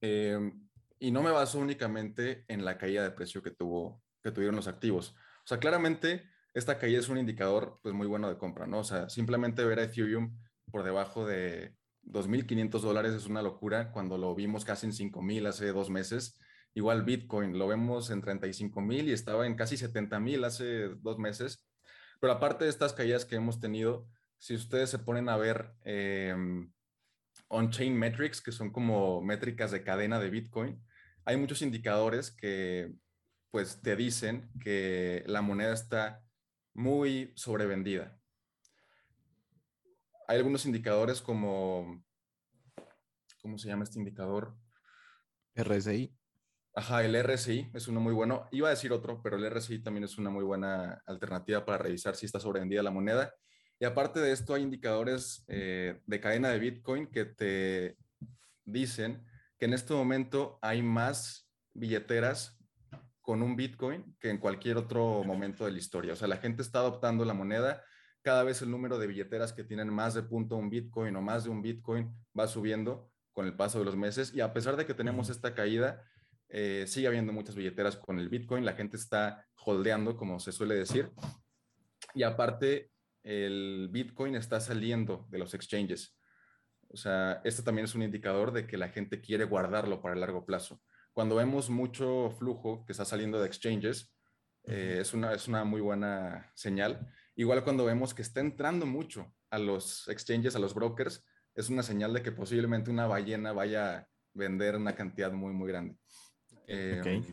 Em, y no me baso únicamente en la caída de precio que, tuvo, que tuvieron los activos. O sea, claramente esta caída es un indicador pues muy bueno de compra, ¿no? O sea, simplemente ver a Ethereum por debajo de 2.500 dólares es una locura cuando lo vimos casi en 5.000 hace dos meses. Igual Bitcoin, lo vemos en 35.000 y estaba en casi 70.000 hace dos meses. Pero aparte de estas caídas que hemos tenido, si ustedes se ponen a ver em, on-chain metrics, que son como métricas de cadena de Bitcoin, hay muchos indicadores que pues te dicen que la moneda está muy sobrevendida. Hay algunos indicadores como, ¿cómo se llama este indicador? RSI. Ajá, el RSI es uno muy bueno. Iba a decir otro, pero el RSI también es una muy buena alternativa para revisar si está sobrevendida la moneda. Y aparte de esto, hay indicadores eh, de cadena de Bitcoin que te dicen que en este momento hay más billeteras con un Bitcoin que en cualquier otro momento de la historia. O sea, la gente está adoptando la moneda. Cada vez el número de billeteras que tienen más de punto un Bitcoin o más de un Bitcoin va subiendo con el paso de los meses. Y a pesar de que tenemos esta caída, eh, sigue habiendo muchas billeteras con el Bitcoin. La gente está holdeando, como se suele decir. Y aparte, el Bitcoin está saliendo de los exchanges. O sea, esto también es un indicador de que la gente quiere guardarlo para el largo plazo cuando vemos mucho flujo que está saliendo de exchanges, eh, es, una, es una muy buena señal. Igual cuando vemos que está entrando mucho a los exchanges, a los brokers, es una señal de que posiblemente una ballena vaya a vender una cantidad muy, muy grande. Em,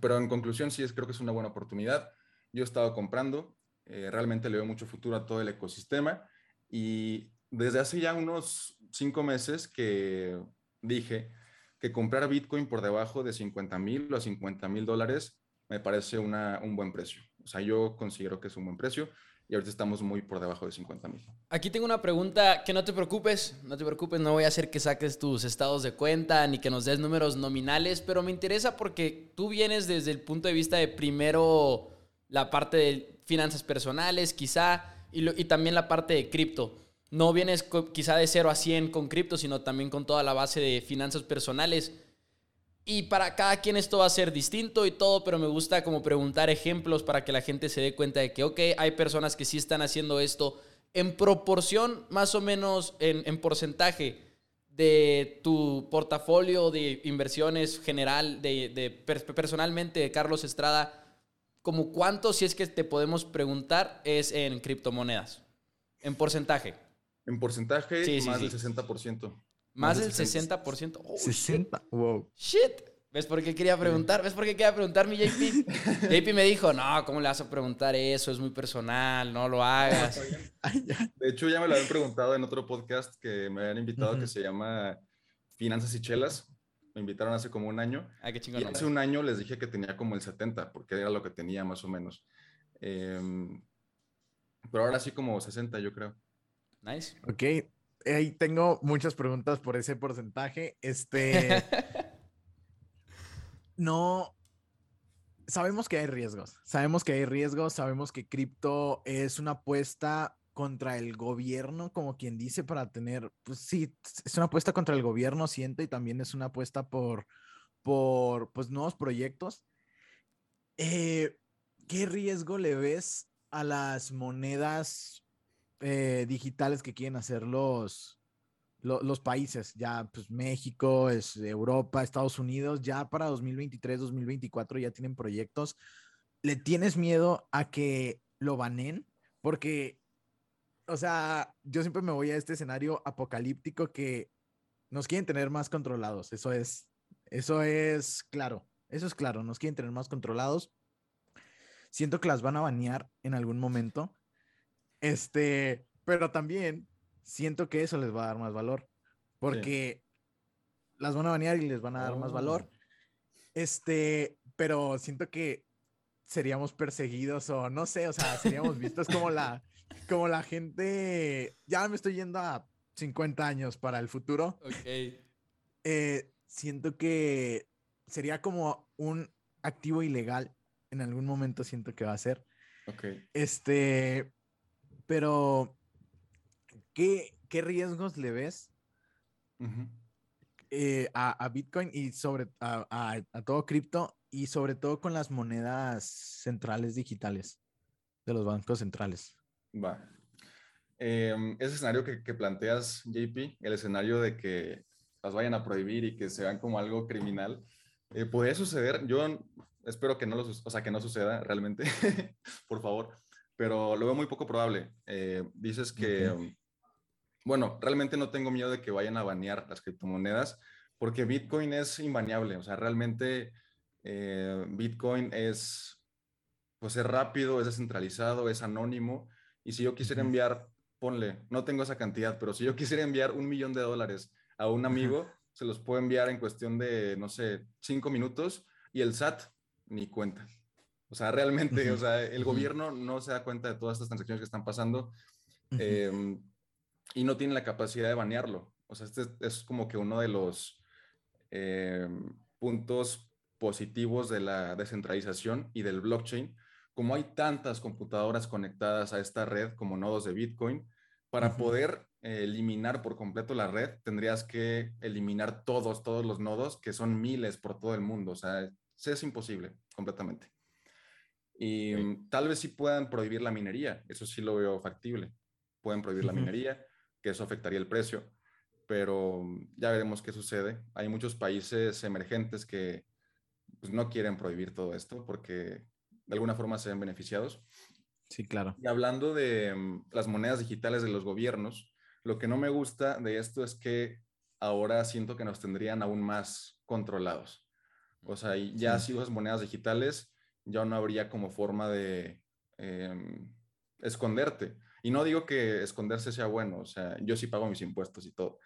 pero en conclusión, sí, es, creo que es una buena oportunidad. Yo he estado comprando, eh, realmente le veo mucho futuro a todo el ecosistema y desde hace ya unos cinco meses que dije, que comprar Bitcoin por debajo de 50 mil o 50 mil dólares me parece una, un buen precio. O sea, yo considero que es un buen precio. Y ahorita estamos muy por debajo de 50 mil. Aquí tengo una pregunta que no te preocupes, no te preocupes, no voy a hacer que saques tus estados de cuenta ni que nos des números nominales, pero me interesa porque tú vienes desde el punto de vista de primero la parte de finanzas personales, quizá, y, y también la parte de cripto. No vienes quizá de 0 a 100 con cripto, sino también con toda la base de finanzas personales. Y para cada quien esto va a ser distinto y todo, pero me gusta como preguntar ejemplos para que la gente se dé cuenta de que, ok, hay personas que sí están haciendo esto en proporción, más o menos en, porcentaje de tu portafolio de inversiones general, de, personalmente de Carlos Estrada, como cuánto, si es que te podemos preguntar, es en criptomonedas, en porcentaje. En porcentaje, más del 60%. Más del 60%. 60, wow. Shit. ¿Ves por qué quería preguntar? ¿Ves por qué quería preguntar mi JP? JP me dijo, no, ¿cómo le vas a preguntar eso? Es muy personal, no lo hagas. De hecho, ya me lo habían preguntado en otro podcast que me habían invitado que se llama Finanzas y Chelas. Me invitaron hace como un año. Ah, qué chingón. Y hace un año les dije que tenía como el 70, porque era lo que tenía más o menos. Em, pero ahora sí como 60, yo creo. Nice. Ok, ahí tengo muchas preguntas por ese porcentaje. Este. no. Sabemos que hay riesgos. Sabemos que hay riesgos. Sabemos que cripto es una apuesta contra el gobierno, como quien dice, para tener. Pues sí, es una apuesta contra el gobierno, siento, y también es una apuesta por, por pues, nuevos proyectos. Eh, ¿Qué riesgo le ves a las monedas eh, digitales que quieren hacer los, los, países, ya pues México, es Europa, Estados Unidos, ya para 2023, 2024 ya tienen proyectos. ¿Le tienes miedo a que lo banen? Porque, o sea, yo siempre me voy a este escenario apocalíptico que nos quieren tener más controlados. Eso es, eso es claro. Eso es claro, nos quieren tener más controlados. Siento que las van a banear en algún momento. Este, pero también siento que eso les va a dar más valor, porque las van a banear y les van a dar más valor. Oh. Este, pero siento que seríamos perseguidos o no sé, o sea, seríamos vistos como la, como la gente, ya me estoy yendo a 50 años para el futuro. Ok. Eh, siento que sería como un activo ilegal. En algún momento siento que va a ser. Ok. Este, pero, ¿qué, qué riesgos le ves eh, a, Bitcoin y sobre a, todo cripto y sobre todo con las monedas centrales digitales de los bancos centrales? Va. Em, ese escenario que, planteas, JP, el escenario de que las vayan a prohibir y que se vean como algo criminal, eh, puede suceder. Yo espero que no, lo, o sea, que no suceda realmente, por favor pero lo veo muy poco probable. Eh, dices que, um, bueno, realmente no tengo miedo de que vayan a banear las criptomonedas porque Bitcoin es inbaneable, o sea, realmente eh, Bitcoin es, pues es rápido, es descentralizado, es anónimo, y si yo quisiera enviar, ponle, no tengo esa cantidad, pero si yo quisiera enviar un millón de dólares a un amigo, se los puedo enviar en cuestión de, no sé, cinco minutos, y el SAT ni cuenta. O sea, realmente, o sea, el gobierno no se da cuenta de todas estas transacciones que están pasando em, y no tiene la capacidad de banearlo. O sea, este es como que uno de los em, puntos positivos de la descentralización y del blockchain. Como hay tantas computadoras conectadas a esta red como nodos de Bitcoin, para poder eliminar por completo la red, tendrías que eliminar todos, todos los nodos, que son miles por todo el mundo. O sea, es imposible completamente. Y mm, tal vez sí puedan prohibir la minería, eso sí lo veo factible. Pueden prohibir la minería, que eso afectaría el precio, pero mm, ya veremos qué sucede. Hay muchos países emergentes que pues, no quieren prohibir todo esto porque de alguna forma se ven beneficiados. Sí, claro. Y hablando de mm, las monedas digitales de los gobiernos, lo que no me gusta de esto es que ahora siento que nos tendrían aún más controlados. O sea, ya si usas monedas digitales, ya no habría como forma de em, esconderte. Y no digo que esconderse sea bueno, o sea, yo sí pago mis impuestos y todo,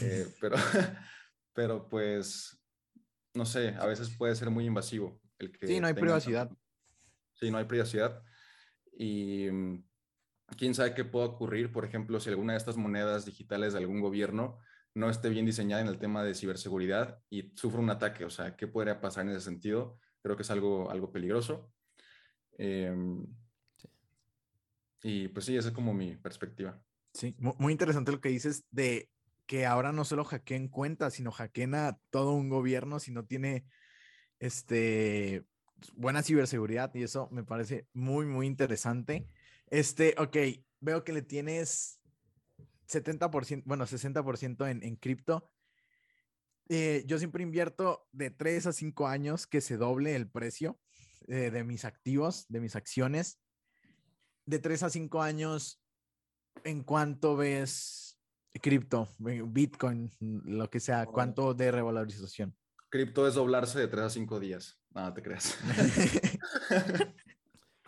eh, pero, pero pues, no sé, a veces puede ser muy invasivo. El que sí, no hay privacidad. Sí, no hay privacidad. Y mm, quién sabe qué puede ocurrir, por ejemplo, si alguna de estas monedas digitales de algún gobierno no esté bien diseñada en el tema de ciberseguridad y sufre un ataque, o sea, ¿qué podría pasar en ese sentido? Creo que es algo, algo peligroso. Em, y pues sí, esa es como mi perspectiva. Sí, muy interesante lo que dices de que ahora no solo hackeen cuentas, sino hackeen a todo un gobierno si no tiene este buena ciberseguridad y eso me parece muy, muy interesante. Este, ok, veo que le tienes 70%, bueno, 60% en, en cripto. Eh, yo siempre invierto de 3 a 5 años que se doble el precio eh, de mis activos, de mis acciones. De 3 a 5 años, ¿en cuánto ves cripto, Bitcoin, lo que sea? ¿Cuánto de revalorización? Cripto es doblarse de 3 a 5 días. Nada, te creas.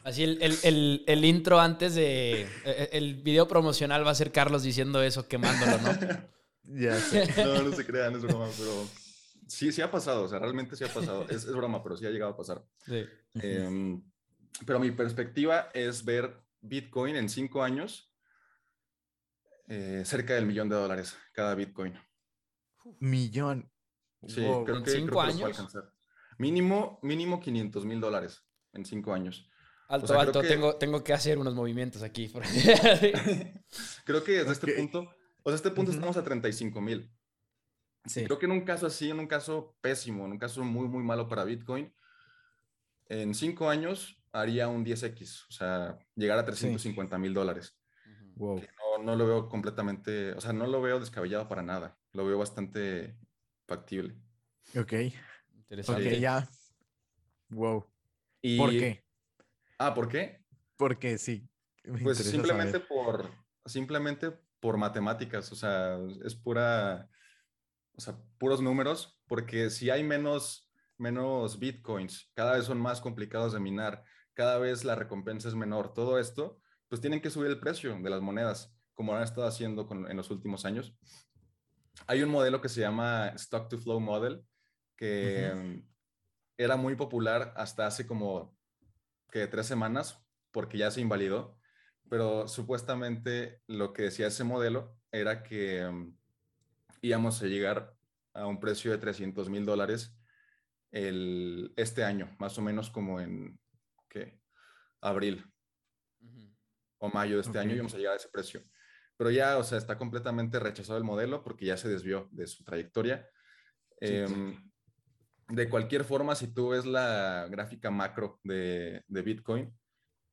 Así el, el, intro antes de. E, e, el, video promocional va a ser Carlos diciendo eso, quemándolo, ¿no? Ya No, no se crean, es broma, pero. Sí, sí ha pasado, o sea, realmente sí ha pasado. Es, es broma, pero sí ha llegado a pasar. Sí. Em, pero mi perspectiva es ver Bitcoin en cinco años eh, cerca del millón de dólares cada Bitcoin. Millón. Sí, creo que, cinco años? alcanzar. Mínimo, mínimo 500 mil dólares en cinco años. Alto, alto, tengo, tengo que hacer unos movimientos aquí. creo que desde este punto, o sea, este punto estamos a 35 mil. Sí. Creo que en un caso así, en un caso pésimo, en un caso muy, muy malo para Bitcoin, en cinco años haría un 10x, o sea, llegar a 350 mil dólares. Wow. No, no, lo veo completamente, o sea, no lo veo descabellado para nada. Lo veo bastante factible. Ok. Interesante. Ok, ya. Wow. ¿Por qué? Ah, ¿por qué? Porque sí. Pues simplemente por, simplemente por matemáticas, o sea, es pura, o sea, puros números, porque si hay menos, menos bitcoins, cada vez son más complicados de minar, cada vez la recompensa es menor, todo esto, pues tienen que subir el precio de las monedas, como han estado haciendo en los últimos años. Hay un modelo que se llama Stock to Flow Model, que era muy popular hasta hace como que tres semanas, porque ya se invalidó, pero supuestamente lo que decía ese modelo era que mm, íbamos a llegar a un precio de 300 mil dólares este año, más o menos como en ¿qué? abril o mayo de este año íbamos a llegar a ese precio. Pero ya, o sea, está completamente rechazado el modelo porque ya se desvió de su trayectoria. Em, de cualquier forma, si tú ves la gráfica macro de, Bitcoin,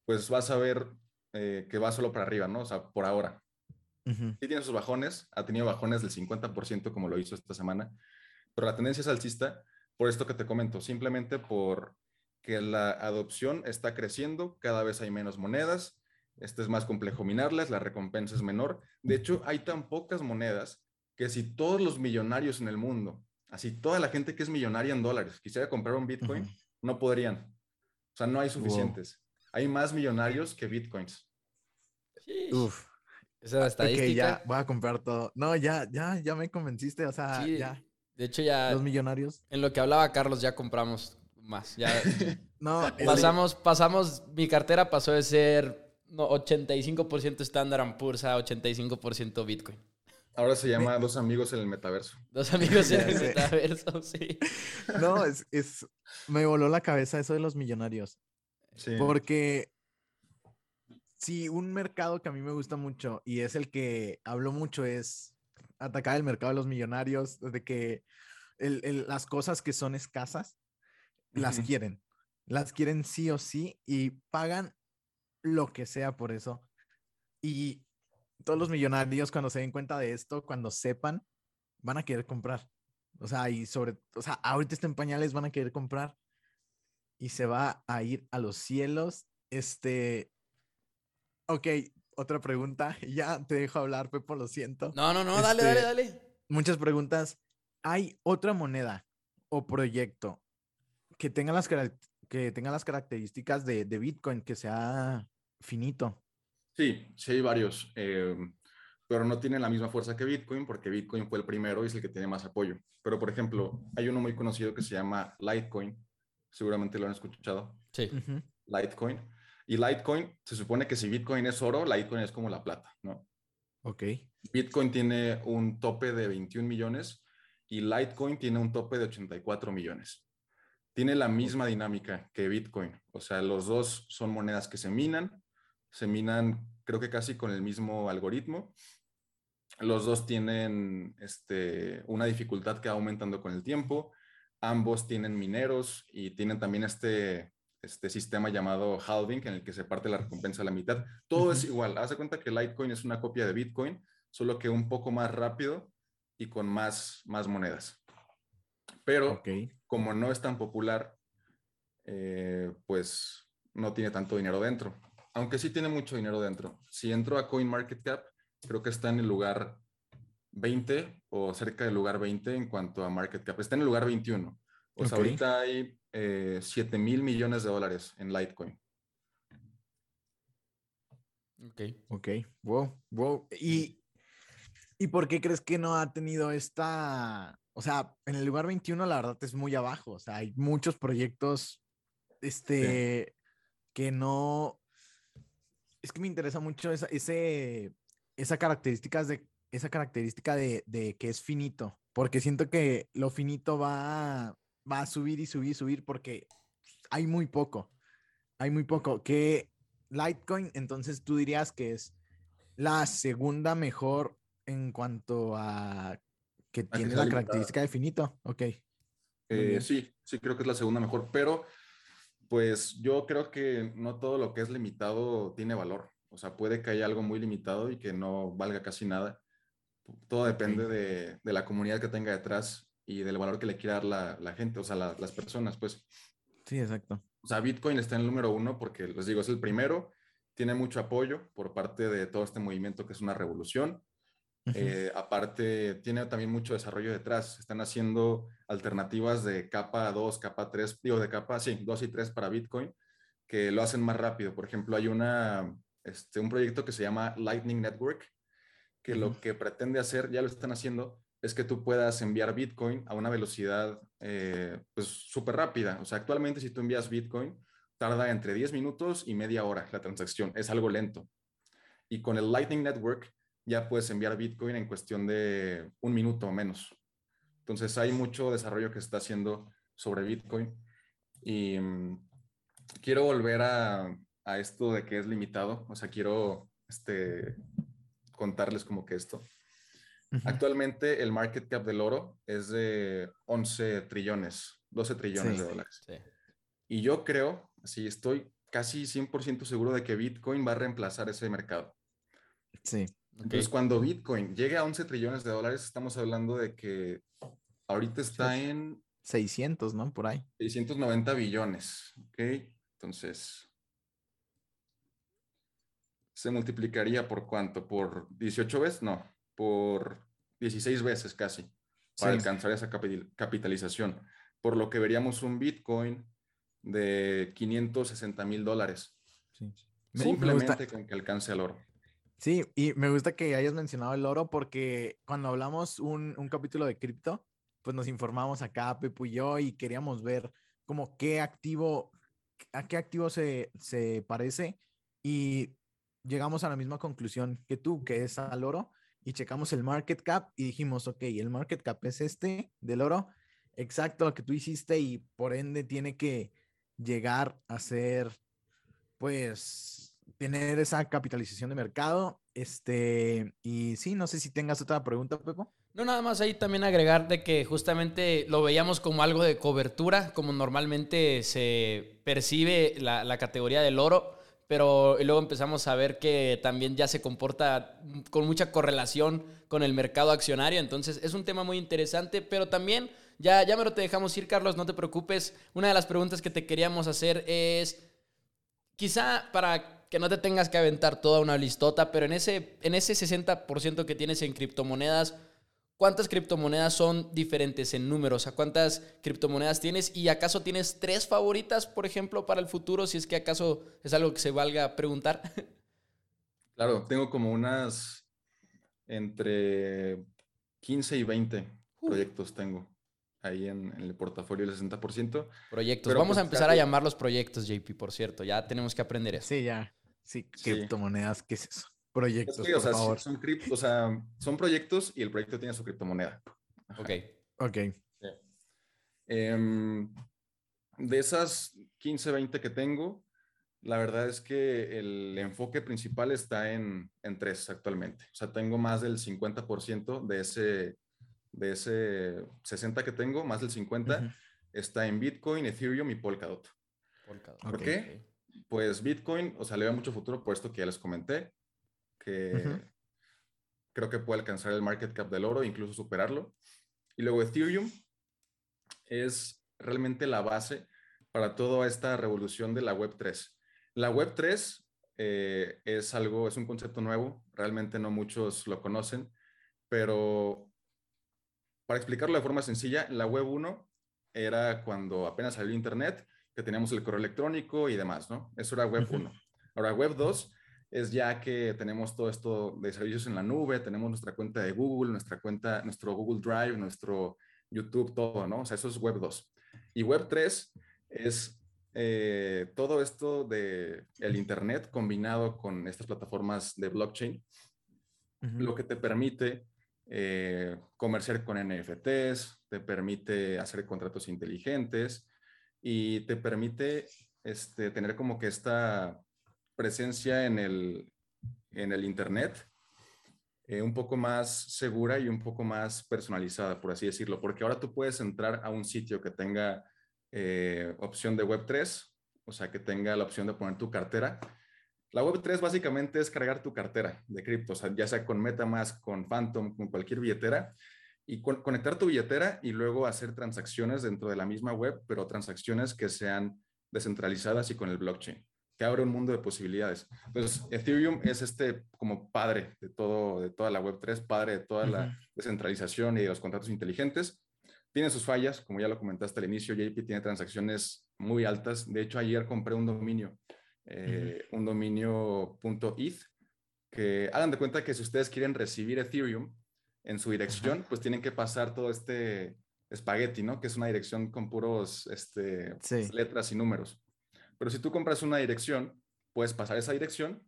pues vas a ver eh, que va solo para arriba, ¿no? O sea, por ahora. Sí tiene sus bajones, ha tenido bajones del 50% como lo hizo esta semana, pero la tendencia es alcista por esto que te comento, simplemente por que la adopción está creciendo, cada vez hay menos monedas, este es más complejo minarlas, la recompensa es menor. De hecho, hay tan pocas monedas que si todos los millonarios en el mundo así toda la gente que es millonaria en dólares quisiera comprar un Bitcoin, no podrían. O sea, no hay suficientes. Hay más millonarios que Bitcoins. Uf. Esa es estadística. ya voy a comprar todo. No, ya, ya, ya me convenciste. O sea, ya. De hecho, ya. Los millonarios. En lo que hablaba Carlos, ya compramos más. Ya. no, pasamos, pasamos. Mi cartera pasó de ser 85% Standard Poor's a 85% Bitcoin. Ahora se llama Dos Amigos en el Metaverso. Dos Amigos en el Metaverso, sí. No, es, es, me voló la cabeza eso de los millonarios. Sí. Porque sí, un mercado que a mí me gusta mucho y es el que hablo mucho es atacar el mercado de los millonarios, de que las cosas que son escasas las quieren, las quieren sí o sí y pagan lo que sea por eso. Y todos los millonarios cuando se den cuenta de esto, cuando sepan, van a querer comprar. O sea, y sobre, o sea, ahorita está en pañales, van a querer comprar y se va a ir a los cielos. Este, ok, otra pregunta. Ya te dejo hablar, Pepo, lo siento. No, no, no, dale, dale, este, dale. Muchas preguntas. ¿Hay otra moneda o proyecto que tenga las, que tenga las características de, de Bitcoin, que sea finito? Sí, sí hay varios, em, pero no tienen la misma fuerza que Bitcoin porque Bitcoin fue el primero y es el que tiene más apoyo. Pero, por ejemplo, hay uno muy conocido que se llama Litecoin, seguramente lo han escuchado. Sí. Litecoin. Y Litecoin, se supone que si Bitcoin es oro, Litecoin es como la plata, ¿no? Ok. Bitcoin tiene un tope de 21 millones y Litecoin tiene un tope de 84 millones. Tiene la misma dinámica que Bitcoin. O sea, los dos son monedas que se minan, se minan creo que casi con el mismo algoritmo. Los dos tienen este, una dificultad que va aumentando con el tiempo. Ambos tienen mineros y tienen también este, este sistema llamado halving en el que se parte la recompensa a la mitad. Todo es igual. Haz de cuenta que Litecoin es una copia de Bitcoin, solo que un poco más rápido y con más, más monedas. Pero como no es tan popular, eh, pues no tiene tanto dinero dentro. Aunque sí tiene mucho dinero dentro. Si entro a CoinMarketCap, creo que está en el lugar 20 o cerca del lugar 20 en cuanto a market cap. Está en el lugar 21. O sea, ahorita hay 7 eh, mil millones de dólares en Litecoin. Ok. Ok. Wow. Wow. ¿Y, ¿Y por qué crees que no ha tenido esta... O sea, en el lugar 21 la verdad es muy abajo. O sea, hay muchos proyectos este, que no... Es que me interesa mucho esa, ese, esa características de esa característica de, que es finito, porque siento que lo finito va, va a subir y subir y subir porque hay muy poco, hay muy poco. Que Litecoin, entonces tú dirías que es la segunda mejor en cuanto a que tiene la característica de finito. Ok. Eh, sí, sí, creo que es la segunda mejor, pero pues yo creo que no todo lo que es limitado tiene valor. O sea, puede que haya algo muy limitado y que no valga casi nada. Todo depende de, la comunidad que tenga detrás y del valor que le quiera dar la, gente, o sea, las personas, pues. Sí, exacto. O sea, Bitcoin está en el número uno porque, les digo, es el primero, tiene mucho apoyo por parte de todo este movimiento que es una revolución. Eh, aparte, tiene también mucho desarrollo detrás. Están haciendo alternativas de capa 2, capa 3, digo, de capa, sí, 2 y 3 para Bitcoin, que lo hacen más rápido. Por ejemplo, hay una, este, un proyecto que se llama Lightning Network, que lo que pretende hacer, ya lo están haciendo, es que tú puedas enviar Bitcoin a una velocidad eh, pues súper rápida. O sea, actualmente si tú envías Bitcoin, tarda entre 10 minutos y media hora la transacción. Es algo lento. Y con el Lightning Network ya puedes enviar Bitcoin en cuestión de un minuto o menos. Entonces hay mucho desarrollo que se está haciendo sobre Bitcoin. Y mm, quiero volver a, a, esto de que es limitado. O sea, quiero este, contarles como que esto. Actualmente el market cap del oro es de 11 trillones, 12 trillones de dólares. Y yo creo, así estoy casi 100% seguro de que Bitcoin va a reemplazar ese mercado. Sí. Entonces, cuando Bitcoin llegue a 11 trillones de dólares, estamos hablando de que ahorita está en... 600, ¿no? Por ahí. 690 billones, ¿ok? Entonces, se multiplicaría por cuánto? ¿Por 18 veces? No, por 16 veces casi para alcanzar esa capitalización. Por lo que veríamos un Bitcoin de 560 mil dólares. Simplemente con que alcance el oro. Sí, y me gusta que hayas mencionado el oro porque cuando hablamos un, un capítulo de cripto, pues nos informamos acá, Pepu y yo, y queríamos ver como qué activo, a qué activo se, se parece. Y llegamos a la misma conclusión que tú, que es al oro, y checamos el market cap y dijimos, ok, el market cap es este del oro, exacto lo que tú hiciste y por ende tiene que llegar a ser, pues, tener esa capitalización de mercado. Este, y sí, no sé si tengas otra pregunta, Pepo. No, nada más ahí también agregar de que justamente lo veíamos como algo de cobertura, como normalmente se percibe la, la categoría del oro pero luego empezamos a ver que también ya se comporta con mucha correlación con el mercado accionario, entonces es un tema muy interesante, pero también ya, ya me lo te dejamos ir, Carlos, no te preocupes. Una de las preguntas que te queríamos hacer es, quizá para que no te tengas que aventar toda una listota, pero en ese, en ese 60% que tienes en criptomonedas, ¿Cuántas criptomonedas son diferentes en números? ¿A cuántas criptomonedas tienes? ¿Y acaso tienes tres favoritas, por ejemplo, para el futuro? Si es que acaso es algo que se valga preguntar. Claro, tengo como unas entre 15 y 20 proyectos tengo. ahí en, el portafolio del 60%. Proyectos. Vamos a pues, empezar a llamar los proyectos, JP, por cierto. Ya tenemos que aprender eso. Sí, ya. Sí, criptomonedas, ¿qué es eso? Proyectos, por favor. Son, o sea, son proyectos y el proyecto tiene su criptomoneda. Ok. Ok. Em, de esas 15, 20 que tengo, la verdad es que el enfoque principal está en, en tres actualmente. O sea, tengo más del 50% de ese, de ese 60 que tengo, más del 50 está en Bitcoin, Ethereum y Polkadot. Polkadot. ¿Por qué? Pues Bitcoin, o sea, le veo mucho futuro por esto que ya les comenté, que creo que puede alcanzar el market cap del oro, incluso superarlo. Y luego Ethereum es realmente la base para toda esta revolución de la Web 3. La Web 3 eh, es algo, es un concepto nuevo, realmente no muchos lo conocen, pero para explicarlo de forma sencilla, la Web 1 era cuando apenas salió Internet, que teníamos el correo electrónico y demás, ¿no? Eso era Web 1. Ahora, Web 2 es ya que tenemos todo esto de servicios en la nube, tenemos nuestra cuenta de Google, nuestra cuenta, nuestro Google Drive, nuestro YouTube, todo, ¿no? O sea, eso es Web 2. Y Web 3 es eh, todo esto de el Internet combinado con estas plataformas de blockchain, lo que te permite eh, comerciar con NFTs, te permite hacer contratos inteligentes y te permite este, tener como que esta presencia en el, en el Internet eh, un poco más segura y un poco más personalizada, por así decirlo, porque ahora tú puedes entrar a un sitio que tenga eh, opción de Web3, o sea, que tenga la opción de poner tu cartera. La Web3 básicamente es cargar tu cartera de cripto, o ya sea con Metamask, con Phantom, con cualquier billetera, y conectar tu billetera y luego hacer transacciones dentro de la misma web, pero transacciones que sean descentralizadas y con el blockchain, que abre un mundo de posibilidades. Entonces, Ethereum es este como padre de, todo, de toda la Web3, padre de toda la descentralización y de los contratos inteligentes, tiene sus fallas, como ya lo comentaste al inicio, JP tiene transacciones muy altas. De hecho, ayer compré un dominio, eh, un dominio .eth, que hagan de cuenta que si ustedes quieren recibir Ethereum en su dirección, pues tienen que pasar todo este espagueti, ¿no? Que es una dirección con puros este, letras y números. Pero si tú compras una dirección, puedes pasar esa dirección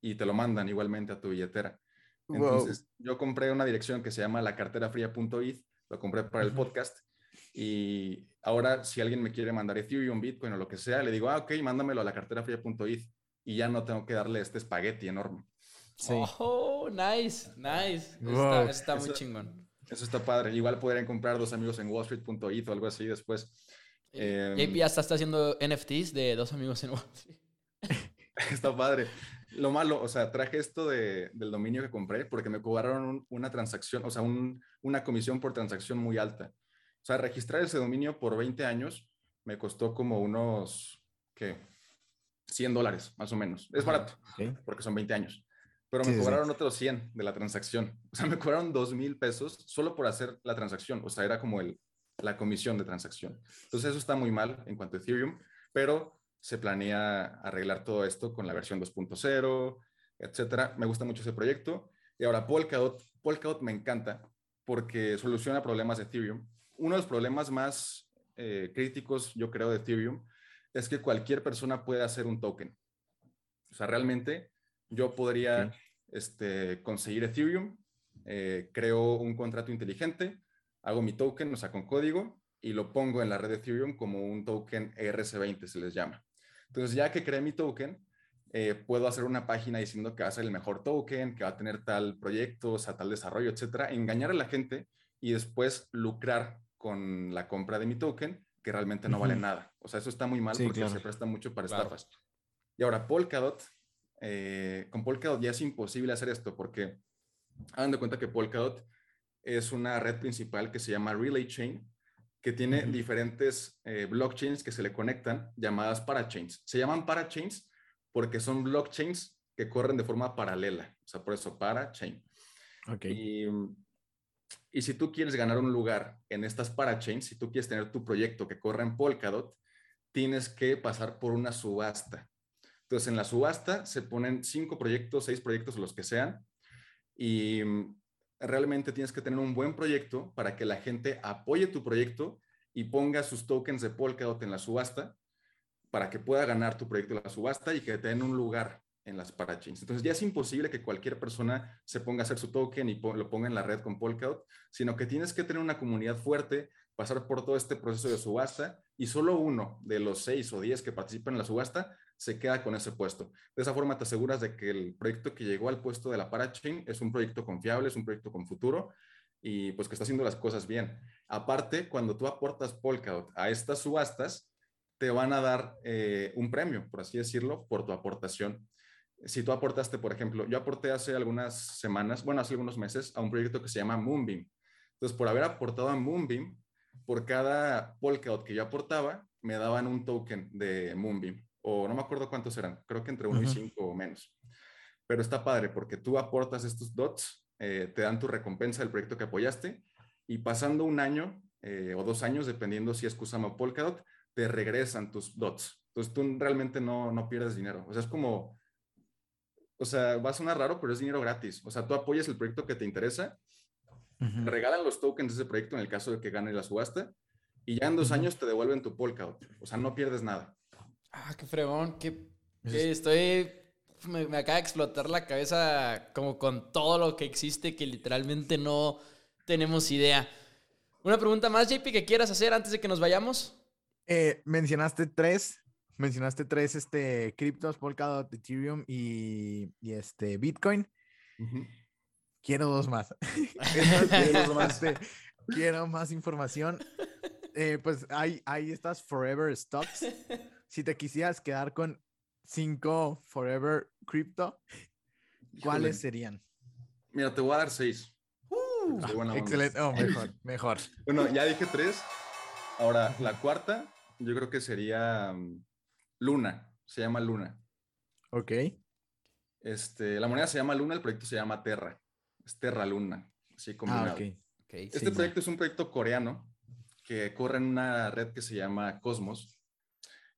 y te lo mandan igualmente a tu billetera. Entonces, yo compré una dirección que se llama la cartera fría.eth lo compré para el podcast. Y ahora, si alguien me quiere mandar Ethereum, Bitcoin o lo que sea, le digo, ah, ok, mándamelo a la cartera fría.eth y ya no tengo que darle este espagueti enorme. Sí. Oh, nice, nice. Está, muy chingón. Eso está padre. Igual podrían comprar dos amigos en wallstreet.it o algo así después. Eh, JP ya está, haciendo NFTs de dos amigos en Wall Street. está padre. Lo malo, o sea, traje esto de, del dominio que compré porque me cobraron una transacción, o sea, una comisión por transacción muy alta. O sea, registrar ese dominio por 20 años me costó como unos, ¿qué? 100 dólares, más o menos. Es barato, porque son 20 años. Pero me cobraron otros 100 de la transacción. O sea, me cobraron 2 mil pesos solo por hacer la transacción. O sea, era como el, la comisión de transacción. Entonces, eso está muy mal en cuanto a Ethereum, pero se planea arreglar todo esto con la versión 2.0, etcétera. Me gusta mucho ese proyecto. Y ahora Polkadot, Polkadot me encanta porque soluciona problemas de Ethereum. Uno de los problemas más eh, críticos, yo creo, de Ethereum es que cualquier persona puede hacer un token. O sea, realmente yo podría este, conseguir Ethereum, eh, creo un contrato inteligente, hago mi token, o sea, con código, y lo pongo en la red de Ethereum como un token ERC20, se les llama. Entonces, ya que creé mi token, eh, puedo hacer una página diciendo que va a ser el mejor token, que va a tener tal proyecto, o sea, tal desarrollo, etcétera, engañar a la gente y después lucrar con la compra de mi token, que realmente no vale nada. O sea, eso está muy mal porque se presta mucho para estafas. Y ahora, Polkadot, eh, con Polkadot ya es imposible hacer esto porque hagan de cuenta que Polkadot es una red principal que se llama Relay Chain, que tiene diferentes eh, blockchains que se le conectan llamadas parachains. Se llaman parachains porque son blockchains que corren de forma paralela, o sea, por eso parachain. Okay. Y, y si tú quieres ganar un lugar en estas parachains, si tú quieres tener tu proyecto que corre en Polkadot, tienes que pasar por una subasta. Entonces, en la subasta se ponen cinco proyectos, seis proyectos, los que sean, y realmente tienes que tener un buen proyecto para que la gente apoye tu proyecto y ponga sus tokens de Polkadot en la subasta para que pueda ganar tu proyecto en la subasta y que te den un lugar en las parachains. Entonces ya es imposible que cualquier persona se ponga a hacer su token y lo ponga en la red con Polkadot, sino que tienes que tener una comunidad fuerte, pasar por todo este proceso de subasta y solo uno de los seis o diez que participan en la subasta se queda con ese puesto. De esa forma te aseguras de que el proyecto que llegó al puesto de la parachain es un proyecto confiable, es un proyecto con futuro y pues que está haciendo las cosas bien. Aparte, cuando tú aportas Polkadot a estas subastas, te van a dar eh, un premio, por así decirlo, por tu aportación. Si tú aportaste, por ejemplo, yo aporté hace algunas semanas, bueno, hace algunos meses, a un proyecto que se llama Moonbeam. Entonces, por haber aportado a Moonbeam, por cada Polkadot que yo aportaba, me daban un token de Moonbeam. O no me acuerdo cuántos eran, creo que entre uno y cinco o menos. Pero está padre porque tú aportas estos dots, eh, te dan tu recompensa del proyecto que apoyaste y pasando un año eh, o dos años, dependiendo si es Kusama o Polkadot, te regresan tus dots. Entonces tú realmente no, no pierdes dinero. O sea, es como, o sea, va a sonar raro, pero es dinero gratis. O sea, tú apoyas el proyecto que te interesa, te regalan los tokens de ese proyecto en el caso de que gane la subasta, y ya en dos años te devuelven tu Polkadot. O sea, no pierdes nada. Ah, qué fregón, qué, estoy... Me, me, acaba de explotar la cabeza como con todo lo que existe que literalmente no tenemos idea. Una pregunta más, JP, que quieras hacer antes de que nos vayamos. Eh, mencionaste tres, mencionaste tres este, criptos, Polkadot, Ethereum y, este, Bitcoin. Quiero dos más. Este, quiero, más información. Eh, pues hay, hay estas Forever Stocks. Si te quisieras quedar con cinco Forever Crypto, ¿cuáles serían? Mira, te voy a dar seis. Uh, excelente. Oh, mejor, mejor. Bueno, ya dije tres. Ahora, la cuarta yo creo que sería mm, Luna, se llama Luna. Ok. Este, la moneda se llama Luna, el proyecto se llama Terra. Es Terra Luna, así ah, combinado. Ah, okay. este proyecto es un proyecto coreano que corre en una red que se llama Cosmos.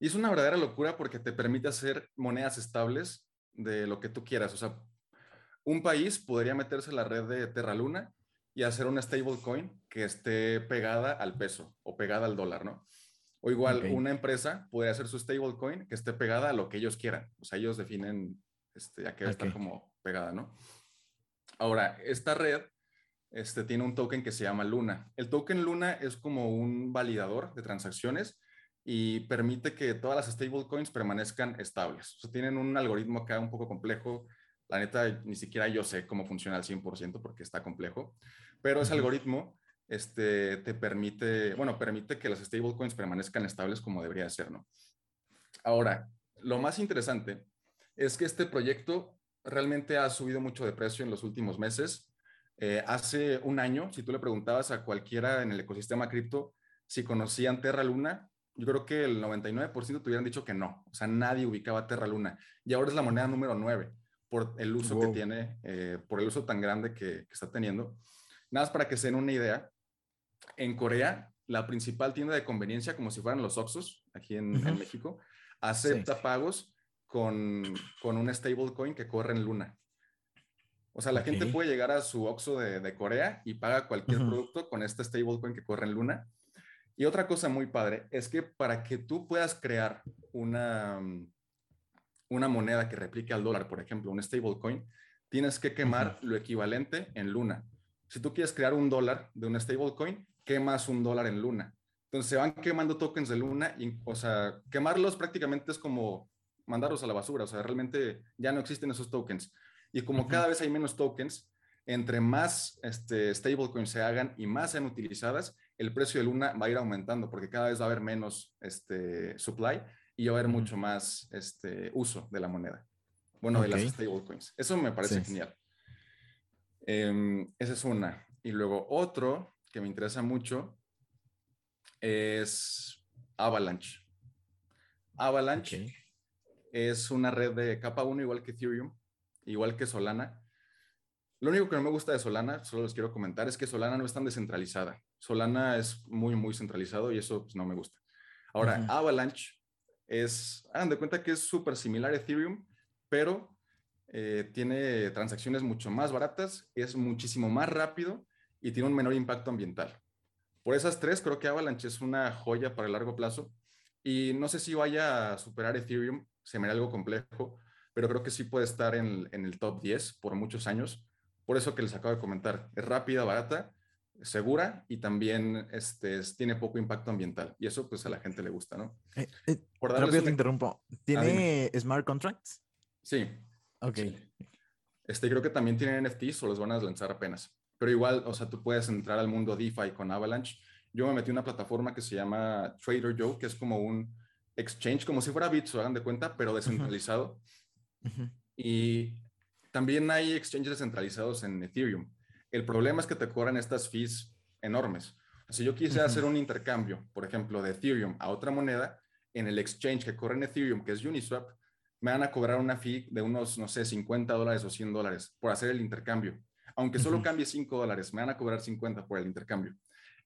Y es una verdadera locura porque te permite hacer monedas estables de lo que tú quieras. O sea, un país podría meterse en la red de Terra Luna y hacer una stablecoin que esté pegada al peso o pegada al dólar, ¿no? O igual, una empresa puede hacer su stablecoin que esté pegada a lo que ellos quieran. O sea, ellos definen este, a qué está como pegada, ¿no? Ahora, esta red este, tiene un token que se llama Luna. El token Luna es como un validador de transacciones y permite que todas las stablecoins permanezcan estables. O sea, tienen un algoritmo acá un poco complejo. La neta, ni siquiera yo sé cómo funciona al 100% porque está complejo, pero ese algoritmo este, te permite, bueno, permite que las stablecoins permanezcan estables como debería ser, ¿no? Ahora, lo más interesante es que este proyecto realmente ha subido mucho de precio en los últimos meses. Eh, hace un año, si tú le preguntabas a cualquiera en el ecosistema cripto si conocían Terra Luna, yo creo que el 99% te hubieran dicho que no. O sea, nadie ubicaba Terra Luna. Y ahora es la moneda número 9 por el uso que tiene, eh, por el uso tan grande que, que, está teniendo. Nada más para que se den una idea, en Corea, la principal tienda de conveniencia, como si fueran los Oxos, aquí en, México, acepta pagos con, con un stablecoin que corre en Luna. O sea, la gente puede llegar a su Oxxo de, Corea y paga cualquier producto con este stablecoin que corre en Luna. Y otra cosa muy padre es que para que tú puedas crear una, una moneda que replique al dólar, por ejemplo, un stablecoin, tienes que quemar lo equivalente en Luna. Si tú quieres crear un dólar de un stablecoin, quemas un dólar en Luna. Entonces se van quemando tokens de Luna y, o sea, quemarlos prácticamente es como mandarlos a la basura. O sea, realmente ya no existen esos tokens. Y como cada vez hay menos tokens, entre más este, stablecoins se hagan y más sean utilizadas, el precio de Luna va a ir aumentando porque cada vez va a haber menos este, supply y va a haber mucho más este, uso de la moneda. Bueno, de las stablecoins. Eso me parece genial. Em, esa es una. Y luego otro que me interesa mucho es Avalanche. Avalanche es una red de capa 1 igual que Ethereum, igual que Solana. Lo único que no me gusta de Solana, solo les quiero comentar, es que Solana no es tan descentralizada. Solana es muy, muy centralizado y eso pues, no me gusta. Ahora, Avalanche es, hagan de cuenta que es súper similar a Ethereum, pero eh, tiene transacciones mucho más baratas, es muchísimo más rápido y tiene un menor impacto ambiental. Por esas tres, creo que Avalanche es una joya para el largo plazo. Y no sé si vaya a superar Ethereum, se me da algo complejo, pero creo que sí puede estar en, el top 10 por muchos años. Por eso que les acabo de comentar, es rápida, barata, segura y también este, tiene poco impacto ambiental. Y eso pues a la gente le gusta, ¿no? Eh, eh, por rápido te interrumpo. Ah, ¿Tiene smart contracts? Sí. Ok. Este, creo que también tiene NFTs o los van a lanzar apenas. Pero igual, o sea, tú puedes entrar al mundo DeFi con Avalanche. Yo me metí en una plataforma que se llama Trader Joe, que es como un exchange, como si fuera Bits, hagan de cuenta, pero descentralizado. Y también hay exchanges descentralizados en Ethereum. El problema es que te cobran estas fees enormes. Si yo quise hacer un intercambio, por ejemplo, de Ethereum a otra moneda, en el exchange que corre en Ethereum, que es Uniswap, me van a cobrar una fee de unos, no sé, 50 dólares o 100 dólares por hacer el intercambio. Aunque solo cambie 5 dólares, me van a cobrar 50 por el intercambio.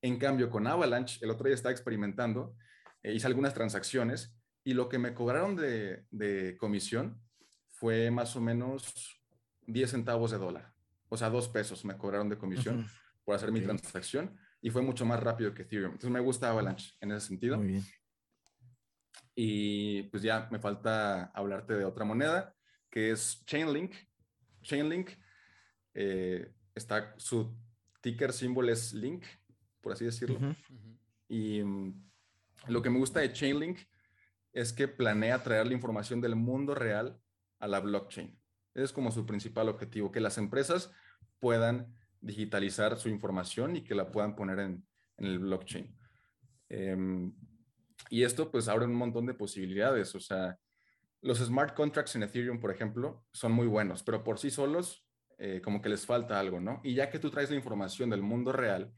En cambio, con Avalanche, el otro día estaba experimentando, eh, hice algunas transacciones y lo que me cobraron de, de comisión fue más o menos 10 centavos de dólar. O sea, 2 pesos me cobraron de comisión por hacer mi transacción y fue mucho más rápido que Ethereum. Entonces me gusta Avalanche en ese sentido. Muy bien. Y pues ya me falta hablarte de otra moneda, que es Chainlink. Chainlink eh, está, su ticker símbolo es Link, por así decirlo. Y mm, lo que me gusta de Chainlink es que planea traer la información del mundo real a la blockchain. Ese es como su principal objetivo, que las empresas puedan digitalizar su información y que la puedan poner en, el blockchain. Em, y esto pues abre un montón de posibilidades. O sea, los smart contracts en Ethereum, por ejemplo, son muy buenos, pero por sí solos eh, como que les falta algo, ¿no? Y ya que tú traes la información del mundo real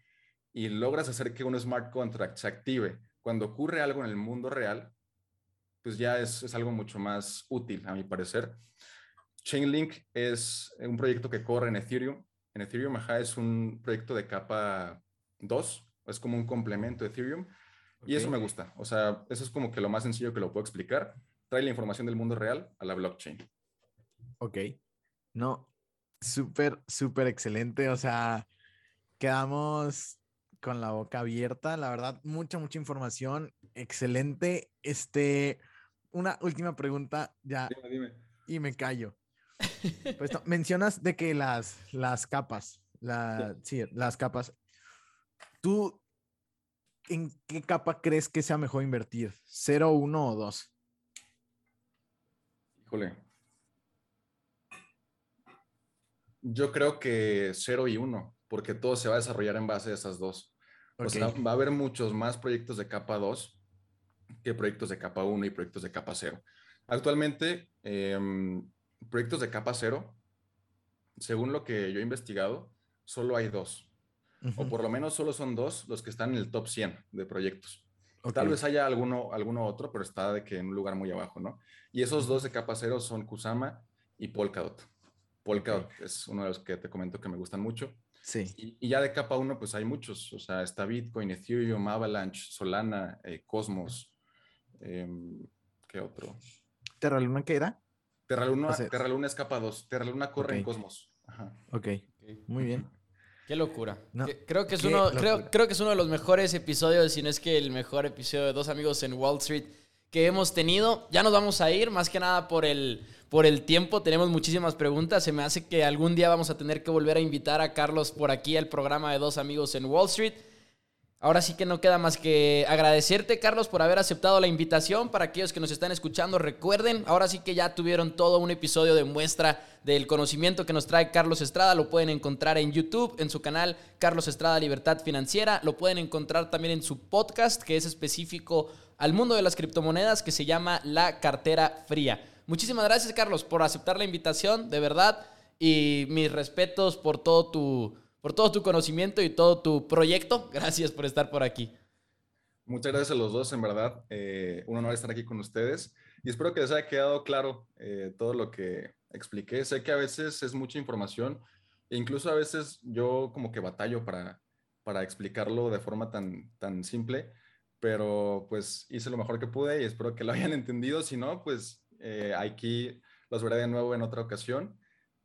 y logras hacer que un smart contract se active cuando ocurre algo en el mundo real, pues ya es, es algo mucho más útil, a mi parecer. Chainlink es un proyecto que corre en Ethereum. En Ethereum, ajá, es un proyecto de capa 2, es como un complemento de Ethereum y eso me gusta. O sea, eso es como que lo más sencillo que lo puedo explicar. Trae la información del mundo real a la blockchain. Ok. No, súper, súper excelente. O sea, quedamos con la boca abierta. La verdad, mucha, mucha información. Excelente. Este, una última pregunta ya. Dime, dime. Y me callo. Pues mencionas de que las, las capas, la, sí, las capas. ¿Tú ¿en qué capa crees que sea mejor invertir? ¿Cero, uno o dos? Híjole. Yo creo que cero y uno, porque todo se va a desarrollar en base a esas dos. O sea, va a haber muchos más proyectos de capa 2 que proyectos de capa 1 y proyectos de capa 0. Actualmente, em, proyectos de capa 0, según lo que yo he investigado, solo hay dos o por lo menos solo son dos los que están en el top 100 de proyectos. Tal vez haya alguno, alguno otro, pero está de que en un lugar muy abajo, ¿no? Y esos dos de capa cero son Kusama y Polkadot. Polkadot es uno de los que te comento que me gustan mucho. Sí. Y, ya de capa uno, pues hay muchos. O sea, está Bitcoin, Ethereum, Avalanche, Solana, eh, Cosmos. Em, ¿Qué otro? ¿Terra Luna qué era? Terra Luna, es capa 2. Terra Luna corre en Cosmos. Ajá. ok, muy bien. Qué locura. creo, que es uno, creo, creo que es uno de los mejores episodios, si no es que el mejor episodio de Dos Amigos en Wall Street que hemos tenido. Ya nos vamos a ir, más que nada por el, por el tiempo. Tenemos muchísimas preguntas. Se me hace que algún día vamos a tener que volver a invitar a Carlos por aquí al programa de Dos Amigos en Wall Street. Ahora sí que no queda más que agradecerte, Carlos, por haber aceptado la invitación. Para aquellos que nos están escuchando, recuerden, ahora sí que ya tuvieron todo un episodio de muestra del conocimiento que nos trae Carlos Estrada. Lo pueden encontrar en YouTube, en su canal Carlos Estrada Libertad Financiera. Lo pueden encontrar también en su podcast, que es específico al mundo de las criptomonedas, que se llama La Cartera Fría. Muchísimas gracias, Carlos, por aceptar la invitación, de verdad. Y mis respetos por todo tu por todo tu conocimiento y todo tu proyecto. Gracias por estar por aquí. Muchas gracias a los dos, en verdad. Eh, un honor estar aquí con ustedes y espero que les haya quedado claro eh, todo lo que expliqué. Sé que a veces es mucha información e incluso a veces yo como que batallo para, para explicarlo de forma tan, tan simple, pero pues hice lo mejor que pude y espero que lo hayan entendido. Si no, pues eh, aquí los veré de nuevo en otra ocasión.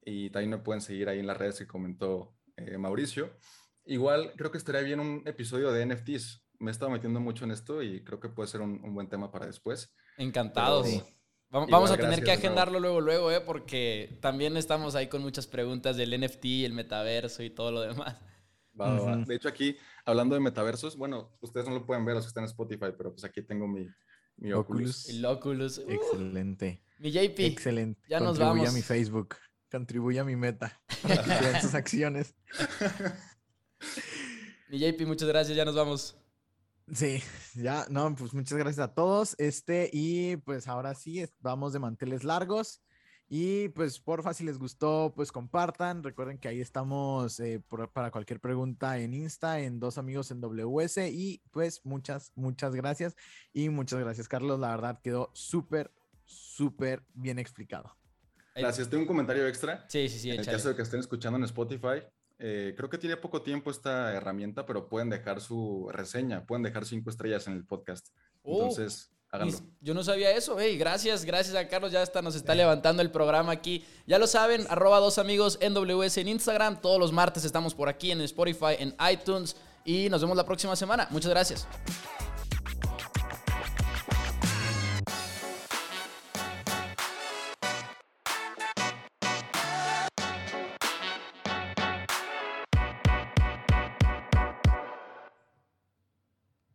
Y también me pueden seguir ahí en las redes que comentó eh, Mauricio. Igual creo que estaría bien un episodio de NFTs. Me he estado metiendo mucho en esto y creo que puede ser un, buen tema para después. Encantados. Vamos, a tener que agendarlo luego, luego, ¿eh? porque también estamos ahí con muchas preguntas del NFT, el metaverso y todo lo demás. De hecho, aquí, hablando de metaversos, bueno, ustedes no lo pueden ver los que están en Spotify, pero pues aquí tengo mi, mi Oculus. El Oculus. Uh. Excelente. Mi JP. Excelente. Ya nos vamos. a mi Facebook. Contribuye a mi meta. Para sus acciones. Mi JP, muchas gracias. Ya nos vamos. Sí, ya, no, pues muchas gracias a todos. Este, y pues ahora sí, vamos de manteles largos. Y pues porfa, si les gustó, pues compartan. Recuerden que ahí estamos eh, para cualquier pregunta en Insta, en Dos Amigos en WS. Y pues muchas, muchas gracias. Y muchas gracias, Carlos. La verdad quedó súper, súper bien explicado. Gracias. Tengo un comentario extra. Sí, sí, sí. En el caso de que estén escuchando en Spotify, eh, creo que tiene poco tiempo esta herramienta, pero pueden dejar su reseña, pueden dejar cinco estrellas en el podcast. Oh. Entonces, yo no sabía eso, hey, gracias, gracias a Carlos, ya está, nos está levantando el programa aquí. Ya lo saben, arroba dos amigos NWS en Instagram, todos los martes estamos por aquí en Spotify, en iTunes y nos vemos la próxima semana. Muchas gracias.